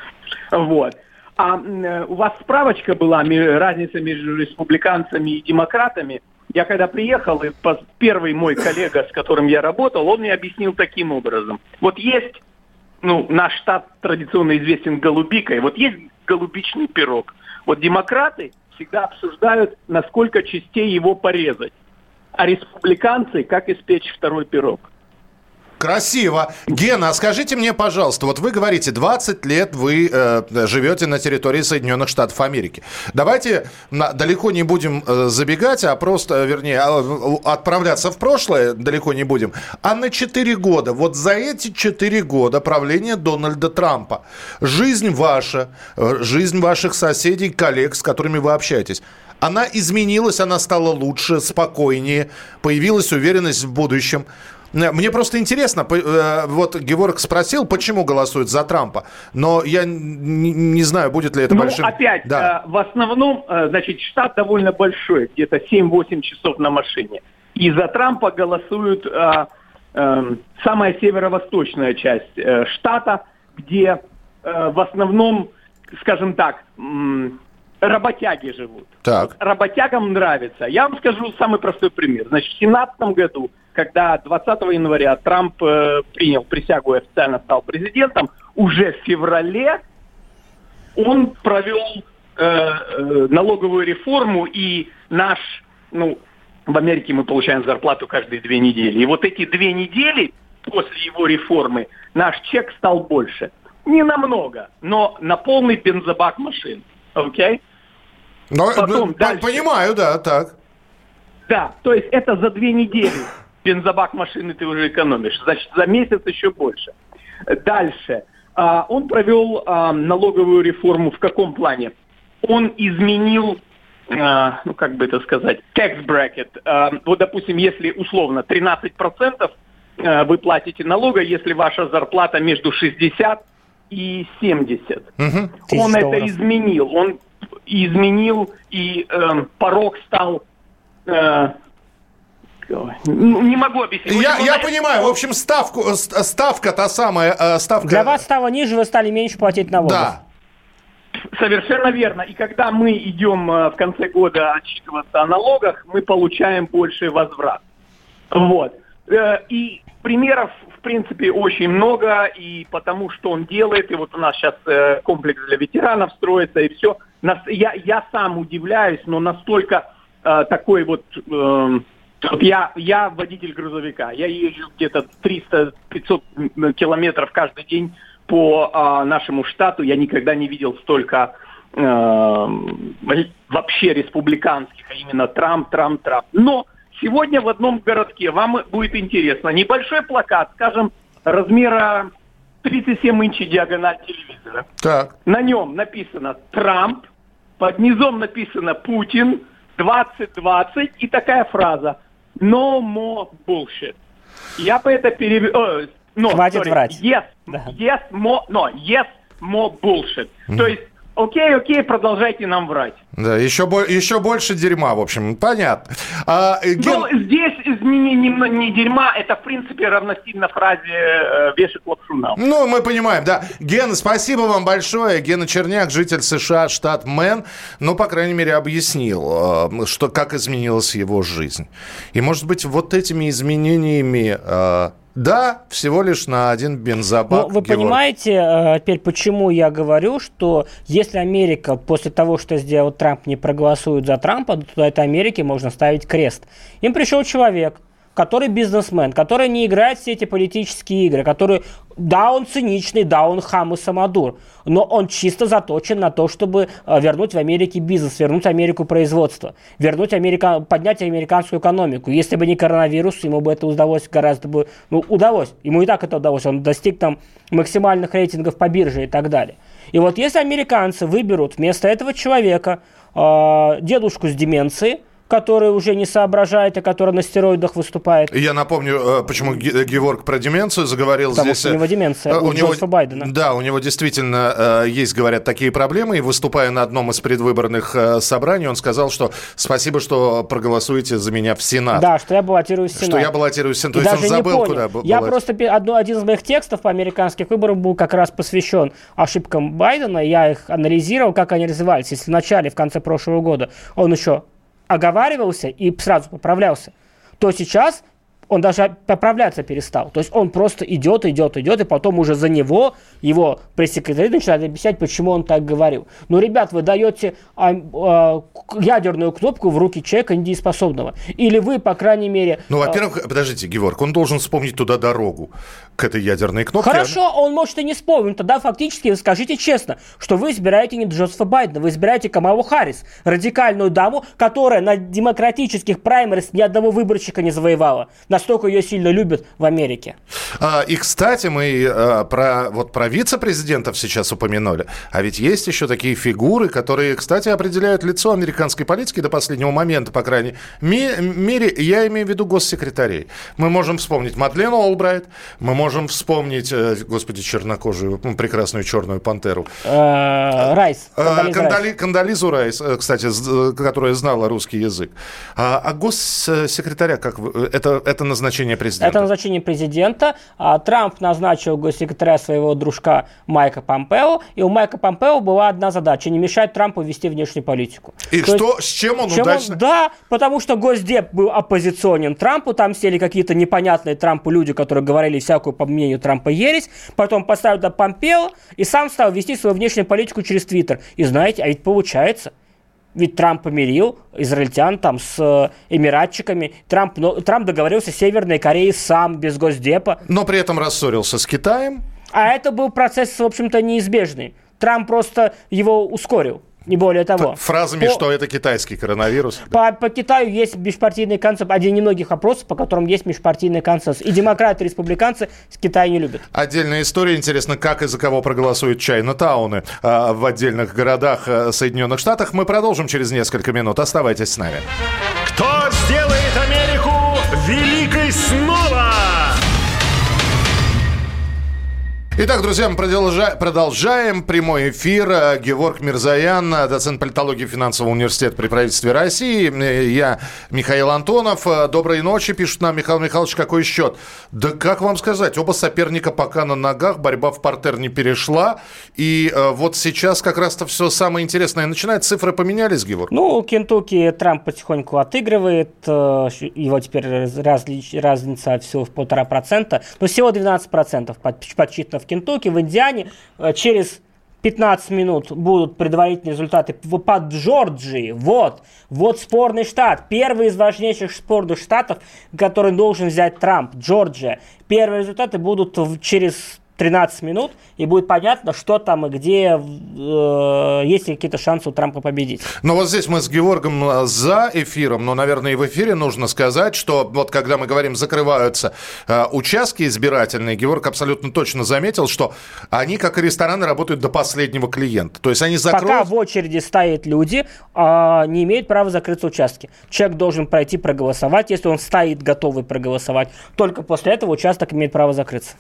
Speaker 12: Uh-huh. Вот. А у вас справочка была, разница между республиканцами и демократами. Я когда приехал, и первый мой коллега, с которым я работал, он мне объяснил таким образом. Вот есть, ну, наш штат традиционно известен голубикой, вот есть голубичный пирог. Вот демократы всегда обсуждают, насколько частей его порезать. А республиканцы, как испечь второй пирог.
Speaker 4: Красиво. Гена, а скажите мне, пожалуйста, вот вы говорите, 20 лет вы э, живете на территории Соединенных Штатов Америки. Давайте на, далеко не будем э, забегать, а просто, вернее, а, отправляться в прошлое далеко не будем. А на 4 года, вот за эти 4 года правления Дональда Трампа, жизнь ваша, э, жизнь ваших соседей, коллег, с которыми вы общаетесь, она изменилась, она стала лучше, спокойнее, появилась уверенность в будущем. Мне просто интересно, э, вот Геворг спросил, почему голосуют за Трампа, но я не, знаю, будет ли это
Speaker 12: ну,
Speaker 4: большим...
Speaker 12: опять, да. Э, в основном, э, значит, штат довольно большой, где-то 7-8 часов на машине. И за Трампа голосуют самая северо-восточная часть штата, где в основном, скажем так, работяги живут.
Speaker 4: Так.
Speaker 12: Работягам нравится. Я вам скажу самый простой пример. Значит, в 2017 году когда 20 января Трамп э, принял присягу и официально стал президентом, уже в феврале он провел э, э, налоговую реформу, и наш, ну, в Америке мы получаем зарплату каждые две недели. И вот эти две недели после его реформы наш чек стал больше. Не намного, но на полный бензобак машин. Окей?
Speaker 4: Okay? Потом, ну, дальше. Понимаю, да, так.
Speaker 12: Да, то есть это за две недели бензобак машины ты уже экономишь. Значит, за месяц еще больше. Дальше. А, он провел а, налоговую реформу в каком плане? Он изменил, а, ну как бы это сказать, tax bracket. Вот, допустим, если условно 13% вы платите налога, если ваша зарплата между 60 и 70. Угу. Он это изменил. Он изменил, и э, порог стал э, не могу объяснить.
Speaker 4: Я, я понимаю, в общем, ставку, э, ставка та самая, э, ставка...
Speaker 5: Для вас стало ниже, вы стали меньше платить налогов.
Speaker 4: Да.
Speaker 12: Совершенно верно. И когда мы идем э, в конце года отчитываться о налогах, мы получаем больше возврат. Вот. И примеров, в принципе, очень много, и потому что он делает, и вот у нас сейчас комплекс для ветеранов строится, и все. Я, я сам удивляюсь, но настолько такой вот эм, вот я, я водитель грузовика. Я езжу где-то 300-500 километров каждый день по а, нашему штату. Я никогда не видел столько а, вообще республиканских, а именно Трамп, Трамп, Трамп. Но сегодня в одном городке вам будет интересно. Небольшой плакат, скажем, размера 37 инчей диагональ телевизора.
Speaker 4: Так.
Speaker 12: На нем написано Трамп, под низом написано Путин, 2020 и такая фраза No more bullshit. Я по это перевел...
Speaker 5: No, Хватит sorry. врать.
Speaker 12: Yes, да. yes, more, no, yes, more bullshit. Mm. То есть окей, окей, продолжайте нам врать.
Speaker 4: Да, еще, еще больше дерьма, в общем, понятно. А,
Speaker 12: э, ген... Ну, здесь не, не, не дерьма, это, в принципе, равносильно фразе э, «вешать лапшу на
Speaker 4: Ну, мы понимаем, да. Ген, спасибо вам большое. Гена Черняк, житель США, штат Мэн, ну, по крайней мере, объяснил, э, что, как изменилась его жизнь. И, может быть, вот этими изменениями... Э, да, всего лишь на один бензобак.
Speaker 5: Но вы Георг. понимаете э, теперь, почему я говорю, что если Америка после того, что сделал Трамп, не проголосует за Трампа, то это Америке можно ставить крест. Им пришел человек, который бизнесмен, который не играет все эти политические игры, который, да, он циничный, да, он хам и самодур, но он чисто заточен на то, чтобы э, вернуть в Америке бизнес, вернуть Америку производство, вернуть Америка, поднять американскую экономику. Если бы не коронавирус, ему бы это удалось гораздо бы, ну, удалось. Ему и так это удалось. Он достиг там максимальных рейтингов по бирже и так далее. И вот если американцы выберут вместо этого человека э, дедушку с деменцией, который уже не соображает, и который на стероидах выступает.
Speaker 4: Я напомню, э, почему Геворг про деменцию заговорил
Speaker 5: Потому
Speaker 4: здесь.
Speaker 5: Что у него деменция, э, у, у него, Байдена.
Speaker 4: Да, у него действительно э, есть, говорят, такие проблемы. И выступая на одном из предвыборных собраний, он сказал, что спасибо, что проголосуете за меня в Сенат.
Speaker 5: Да, что я баллотируюсь в Сенат.
Speaker 4: Что я баллотируюсь в Сенат. То есть он забыл, куда
Speaker 5: Я просто одно, один из моих текстов по американских выборам был как раз посвящен ошибкам Байдена. Я их анализировал, как они развивались. Если в начале, в конце прошлого года он еще оговаривался и сразу поправлялся, то сейчас он даже поправляться перестал. То есть он просто идет, идет, идет, и потом уже за него его пресс-секретарь начинает объяснять, почему он так говорил. Ну, ребят, вы даете а, а, ядерную кнопку в руки человека недееспособного. Или вы, по крайней мере...
Speaker 4: Ну, во-первых, а... подождите, Геворг, он должен вспомнить туда дорогу к этой ядерной кнопке.
Speaker 5: Хорошо, он может и не вспомнить. Тогда фактически скажите честно, что вы избираете не Джозефа Байдена, вы избираете Камалу Харрис, радикальную даму, которая на демократических праймерис ни одного выборщика не завоевала. Настолько ее сильно любят в Америке.
Speaker 4: А, и, кстати, мы а, про, вот про вице-президентов сейчас упомянули. А ведь есть еще такие фигуры, которые, кстати, определяют лицо американской политики до последнего момента, по крайней мере. Я имею в виду госсекретарей. Мы можем вспомнить Мадлен Олбрайт, мы можем вспомнить, э, господи, чернокожую, прекрасную черную пантеру.
Speaker 5: Э, Райс.
Speaker 4: Кандали, Кандализу Райс, э, кстати, которая знала русский язык. А, а госсекретаря, как это, это назначение президента?
Speaker 5: Это назначение президента. А, Трамп назначил госсекретаря своего дружка Майка Помпео, и у Майка Помпео была одна задача – не мешать Трампу вести внешнюю политику.
Speaker 4: И То что, есть, с чем он чем удачно?
Speaker 5: Он, да, потому что Госдеп был оппозиционен Трампу, там сели какие-то непонятные Трампу люди, которые говорили всякую по мнению Трампа, ересь, потом поставил до Помпео и сам стал вести свою внешнюю политику через Твиттер. И знаете, а ведь получается, ведь Трамп помирил израильтян там с э, эмиратчиками. Трамп, ну, Трамп договорился с Северной Кореей сам, без Госдепа.
Speaker 4: Но при этом рассорился с Китаем.
Speaker 5: А это был процесс, в общем-то, неизбежный. Трамп просто его ускорил не более того.
Speaker 4: Фразами, по, что это китайский коронавирус.
Speaker 5: По, по Китаю есть межпартийный консенсус, один из немногих вопросов, по которым есть межпартийный консенсус. И демократы, и республиканцы с Китая не любят.
Speaker 4: Отдельная история. Интересно, как и за кого проголосуют Чайна-тауны э, в отдельных городах э, Соединенных Штатах. Мы продолжим через несколько минут. Оставайтесь с нами. Итак, друзья, мы продолжаем, продолжаем прямой эфир. Э, Геворг Мирзаян, доцент политологии финансового университета при правительстве России. Э, я Михаил Антонов. Э, доброй ночи, пишет нам Михаил Михайлович, какой счет? Да как вам сказать, оба соперника пока на ногах, борьба в портер не перешла. И вот сейчас как раз-то все самое интересное начинает. Цифры поменялись, Геворг?
Speaker 5: Ну, Кентукки Трамп потихоньку отыгрывает. Его теперь различ, разница всего в полтора процента. Но всего 12 процентов подсчитано в Кентукки, в Индиане. Э, через 15 минут будут предварительные результаты по Джорджии. Вот, вот спорный штат. Первый из важнейших спорных штатов, который должен взять Трамп, Джорджия. Первые результаты будут через 13 минут, и будет понятно, что там и где э, есть ли какие-то шансы у Трампа победить.
Speaker 4: Но вот здесь мы с Георгом э, за эфиром, но, наверное, и в эфире нужно сказать, что вот когда мы говорим, закрываются э, участки избирательные, Георг абсолютно точно заметил, что они, как и рестораны, работают до последнего клиента. То есть они закроют...
Speaker 5: Пока в очереди стоят люди, э, не имеют права закрыться участки. Человек должен пройти проголосовать, если он стоит готовый проголосовать. Только после этого участок имеет право закрыться.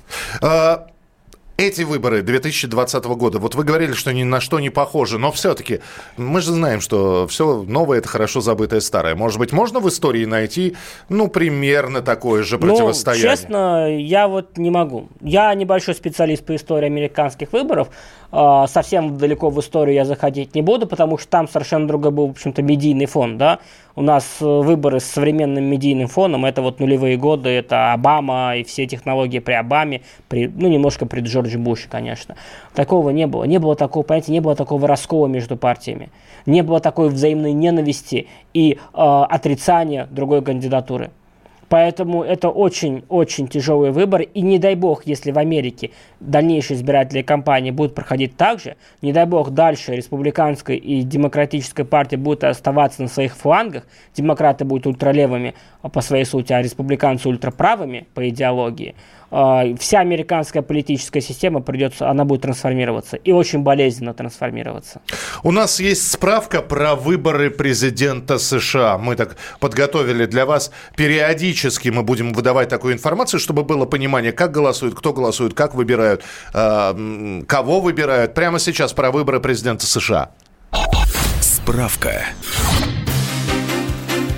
Speaker 4: Эти выборы 2020 года, вот вы говорили, что ни на что не похожи, но все-таки мы же знаем, что все новое – это хорошо забытое старое. Может быть, можно в истории найти, ну, примерно такое же ну, противостояние?
Speaker 5: Ну, честно, я вот не могу. Я небольшой специалист по истории американских выборов, совсем далеко в историю я заходить не буду, потому что там совершенно другой был, в общем-то, медийный фон, да. У нас э, выборы с современным медийным фоном, это вот нулевые годы, это Обама и все технологии при Обаме, при, ну, немножко при Джорджи Буше, конечно. Такого не было. Не было такого понятия, не было такого раскола между партиями. Не было такой взаимной ненависти и э, отрицания другой кандидатуры. Поэтому это очень-очень тяжелый выбор. И не дай бог, если в Америке дальнейшие избирательные кампании будут проходить так же, не дай бог дальше республиканская и демократическая партия будут оставаться на своих флангах, демократы будут ультралевыми по своей сути, а республиканцы ультраправыми по идеологии, а, вся американская политическая система придется, она будет трансформироваться и очень болезненно трансформироваться.
Speaker 4: У нас есть справка про выборы президента США. Мы так подготовили для вас. Периодически мы будем выдавать такую информацию, чтобы было понимание, как голосуют, кто голосует, как выбирают, э, кого выбирают. Прямо сейчас про выборы президента США.
Speaker 1: Справка.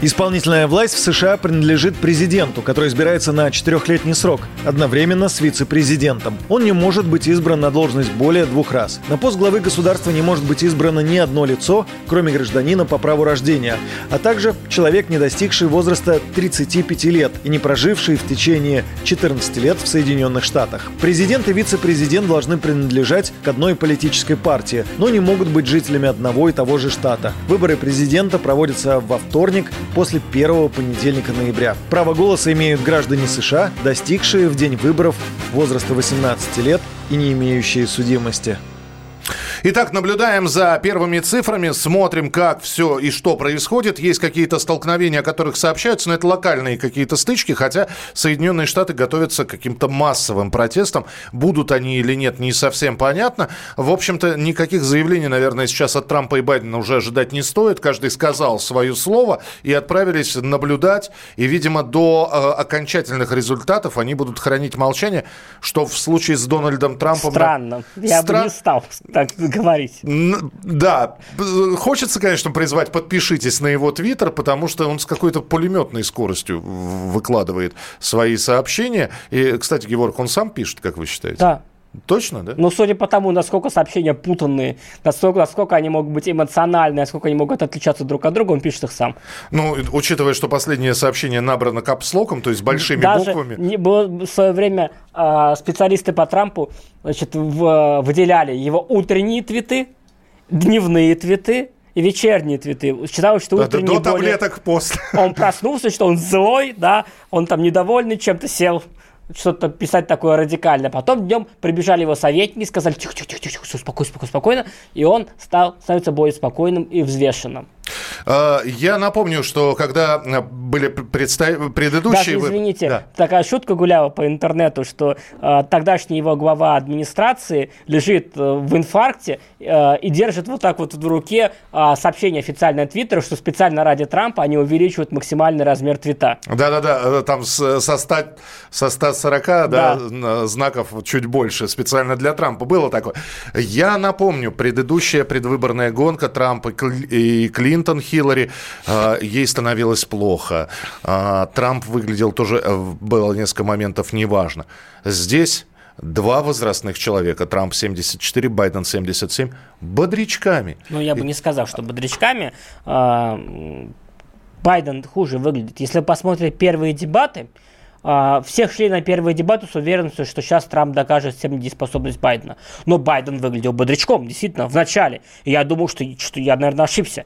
Speaker 7: Исполнительная власть в США принадлежит президенту, который избирается на четырехлетний срок, одновременно с вице-президентом. Он не может быть избран на должность более двух раз. На пост главы государства не может быть избрано ни одно лицо, кроме гражданина по праву рождения, а также человек, не достигший возраста 35 лет и не проживший в течение 14 лет в Соединенных Штатах. Президент и вице-президент должны принадлежать к одной политической партии, но не могут быть жителями одного и того же штата. Выборы президента проводятся во вторник после первого понедельника ноября. Право голоса имеют граждане США, достигшие в день выборов возраста 18 лет и не имеющие судимости.
Speaker 4: Итак, наблюдаем за первыми цифрами, смотрим, как все и что происходит. Есть какие-то столкновения, о которых сообщаются, но это локальные какие-то стычки, хотя Соединенные Штаты готовятся к каким-то массовым протестам. Будут они или нет, не совсем понятно. В общем-то, никаких заявлений, наверное, сейчас от Трампа и Байдена уже ожидать не стоит. Каждый сказал свое слово и отправились наблюдать. И, видимо, до э, окончательных результатов они будут хранить молчание, что в случае с Дональдом Трампом...
Speaker 5: Странно. Я Стра... бы не стал так говорить.
Speaker 4: Да, хочется, конечно, призвать, подпишитесь на его твиттер, потому что он с какой-то пулеметной скоростью выкладывает свои сообщения. И, кстати, Георг, он сам пишет, как вы считаете?
Speaker 5: Да.
Speaker 4: Точно, да?
Speaker 5: Ну, судя по тому, насколько сообщения путанные, насколько, насколько они могут быть эмоциональные, насколько они могут отличаться друг от друга, он пишет их сам.
Speaker 4: Ну, учитывая, что последнее сообщение набрано капслоком, то есть большими
Speaker 5: Даже
Speaker 4: буквами.
Speaker 5: Не было в свое время э, специалисты по Трампу значит, в, выделяли его утренние твиты, дневные твиты, и вечерние твиты. Считалось, что утренние
Speaker 4: До более... таблеток после.
Speaker 5: Он проснулся, что он злой, да, он там недовольный чем-то, сел что-то писать такое радикальное. Потом днем прибежали его советники, сказали, тихо-тихо-тихо, спокойно, спокойно, спокойно. И он стал становиться более спокойным и взвешенным.
Speaker 4: А, я напомню, что когда э, были предста... предыдущие...
Speaker 5: Даже, извините, да. такая шутка гуляла по интернету, что э, тогдашний его глава администрации лежит э, в инфаркте э, и держит вот так вот в руке э, сообщение официальное Твиттера, что специально ради Трампа они увеличивают максимальный размер твита.
Speaker 4: Да-да-да, э, там с, со, 100, со 140 да. Да, знаков чуть больше специально для Трампа. Было такое. Я напомню, предыдущая предвыборная гонка Трампа и Клинтон Клинтон Хиллари, а, ей становилось плохо. А, Трамп выглядел тоже, э, было несколько моментов, неважно. Здесь два возрастных человека, Трамп 74, Байден 77, бодрячками.
Speaker 5: Ну, я бы не сказал, что бодрячками. А, Байден хуже выглядит. Если вы посмотрите первые дебаты, всех шли на первые дебаты с уверенностью, что сейчас Трамп докажет всем недееспособность Байдена. Но Байден выглядел бодрячком, действительно, в начале. И я думал, что, что я, наверное, ошибся.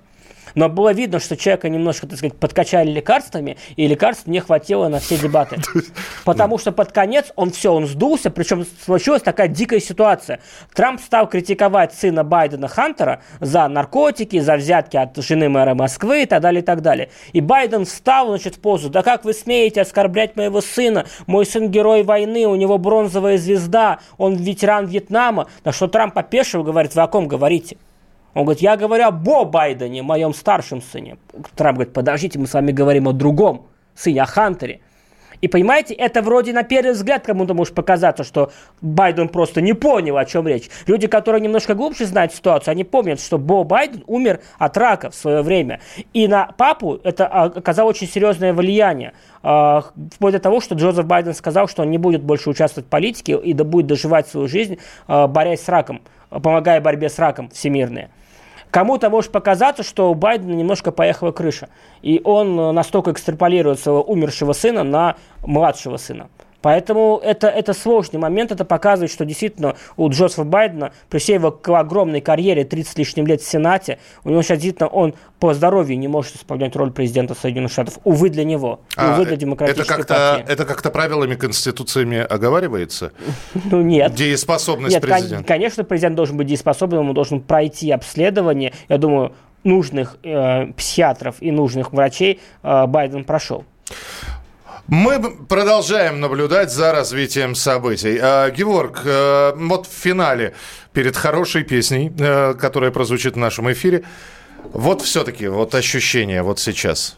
Speaker 5: Но было видно, что человека немножко, так сказать, подкачали лекарствами, и лекарств не хватило на все дебаты. Потому что под конец он все, он сдулся, причем случилась такая дикая ситуация. Трамп стал критиковать сына Байдена Хантера за наркотики, за взятки от жены мэра Москвы и так далее, и так далее. И Байден встал, значит, в позу, да как вы смеете оскорблять моего сына? Мой сын герой войны, у него бронзовая звезда, он ветеран Вьетнама. На что Трамп опешил, говорит, вы о ком говорите? Он говорит, я говорю о Бо Байдене, моем старшем сыне. Трамп говорит, подождите, мы с вами говорим о другом сыне, о Хантере. И понимаете, это вроде на первый взгляд кому-то может показаться, что Байден просто не понял, о чем речь. Люди, которые немножко глубже знают ситуацию, они помнят, что Бо Байден умер от рака в свое время. И на папу это оказало очень серьезное влияние. А, вплоть до того, что Джозеф Байден сказал, что он не будет больше участвовать в политике и будет доживать свою жизнь, а, борясь с раком, помогая борьбе с раком всемирной. Кому-то может показаться, что у Байдена немножко поехала крыша. И он э, настолько экстраполирует своего умершего сына на младшего сына. Поэтому это, это сложный момент, это показывает, что действительно у Джозефа Байдена при всей его огромной карьере, 30 с лишним лет в Сенате, у него сейчас действительно он по здоровью не может исполнять роль президента Соединенных Штатов. Увы для него, а, увы для демократической
Speaker 4: это как-то, партии. Это как-то правилами, конституциями оговаривается?
Speaker 5: Ну нет.
Speaker 4: Дееспособность
Speaker 5: нет,
Speaker 4: президента?
Speaker 5: конечно, президент должен быть дееспособным, он должен пройти обследование. Я думаю, нужных э, психиатров и нужных врачей э, Байден прошел.
Speaker 4: Мы продолжаем наблюдать за развитием событий. Э, Геворг, э, вот в финале, перед хорошей песней, э, которая прозвучит в нашем эфире, вот все-таки вот ощущение вот сейчас.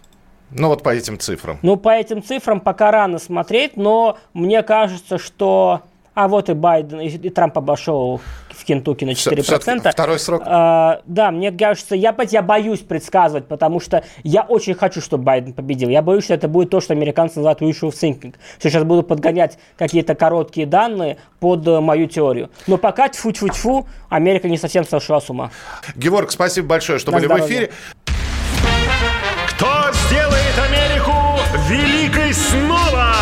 Speaker 4: Ну вот по этим цифрам.
Speaker 5: Ну по этим цифрам пока рано смотреть, но мне кажется, что а вот и Байден, и, и Трамп обошел в Кентукки на 4%. Все,
Speaker 4: второй срок?
Speaker 5: А, да, мне кажется, я, я боюсь предсказывать, потому что я очень хочу, чтобы Байден победил. Я боюсь, что это будет то, что американцы называют wishful thinking. Что сейчас буду подгонять какие-то короткие данные под э, мою теорию. Но пока тьфу-тьфу-тьфу, Америка не совсем сошла с ума.
Speaker 4: Георг, спасибо большое, что На были здоровье. в эфире.
Speaker 2: Кто сделает Америку великой снова?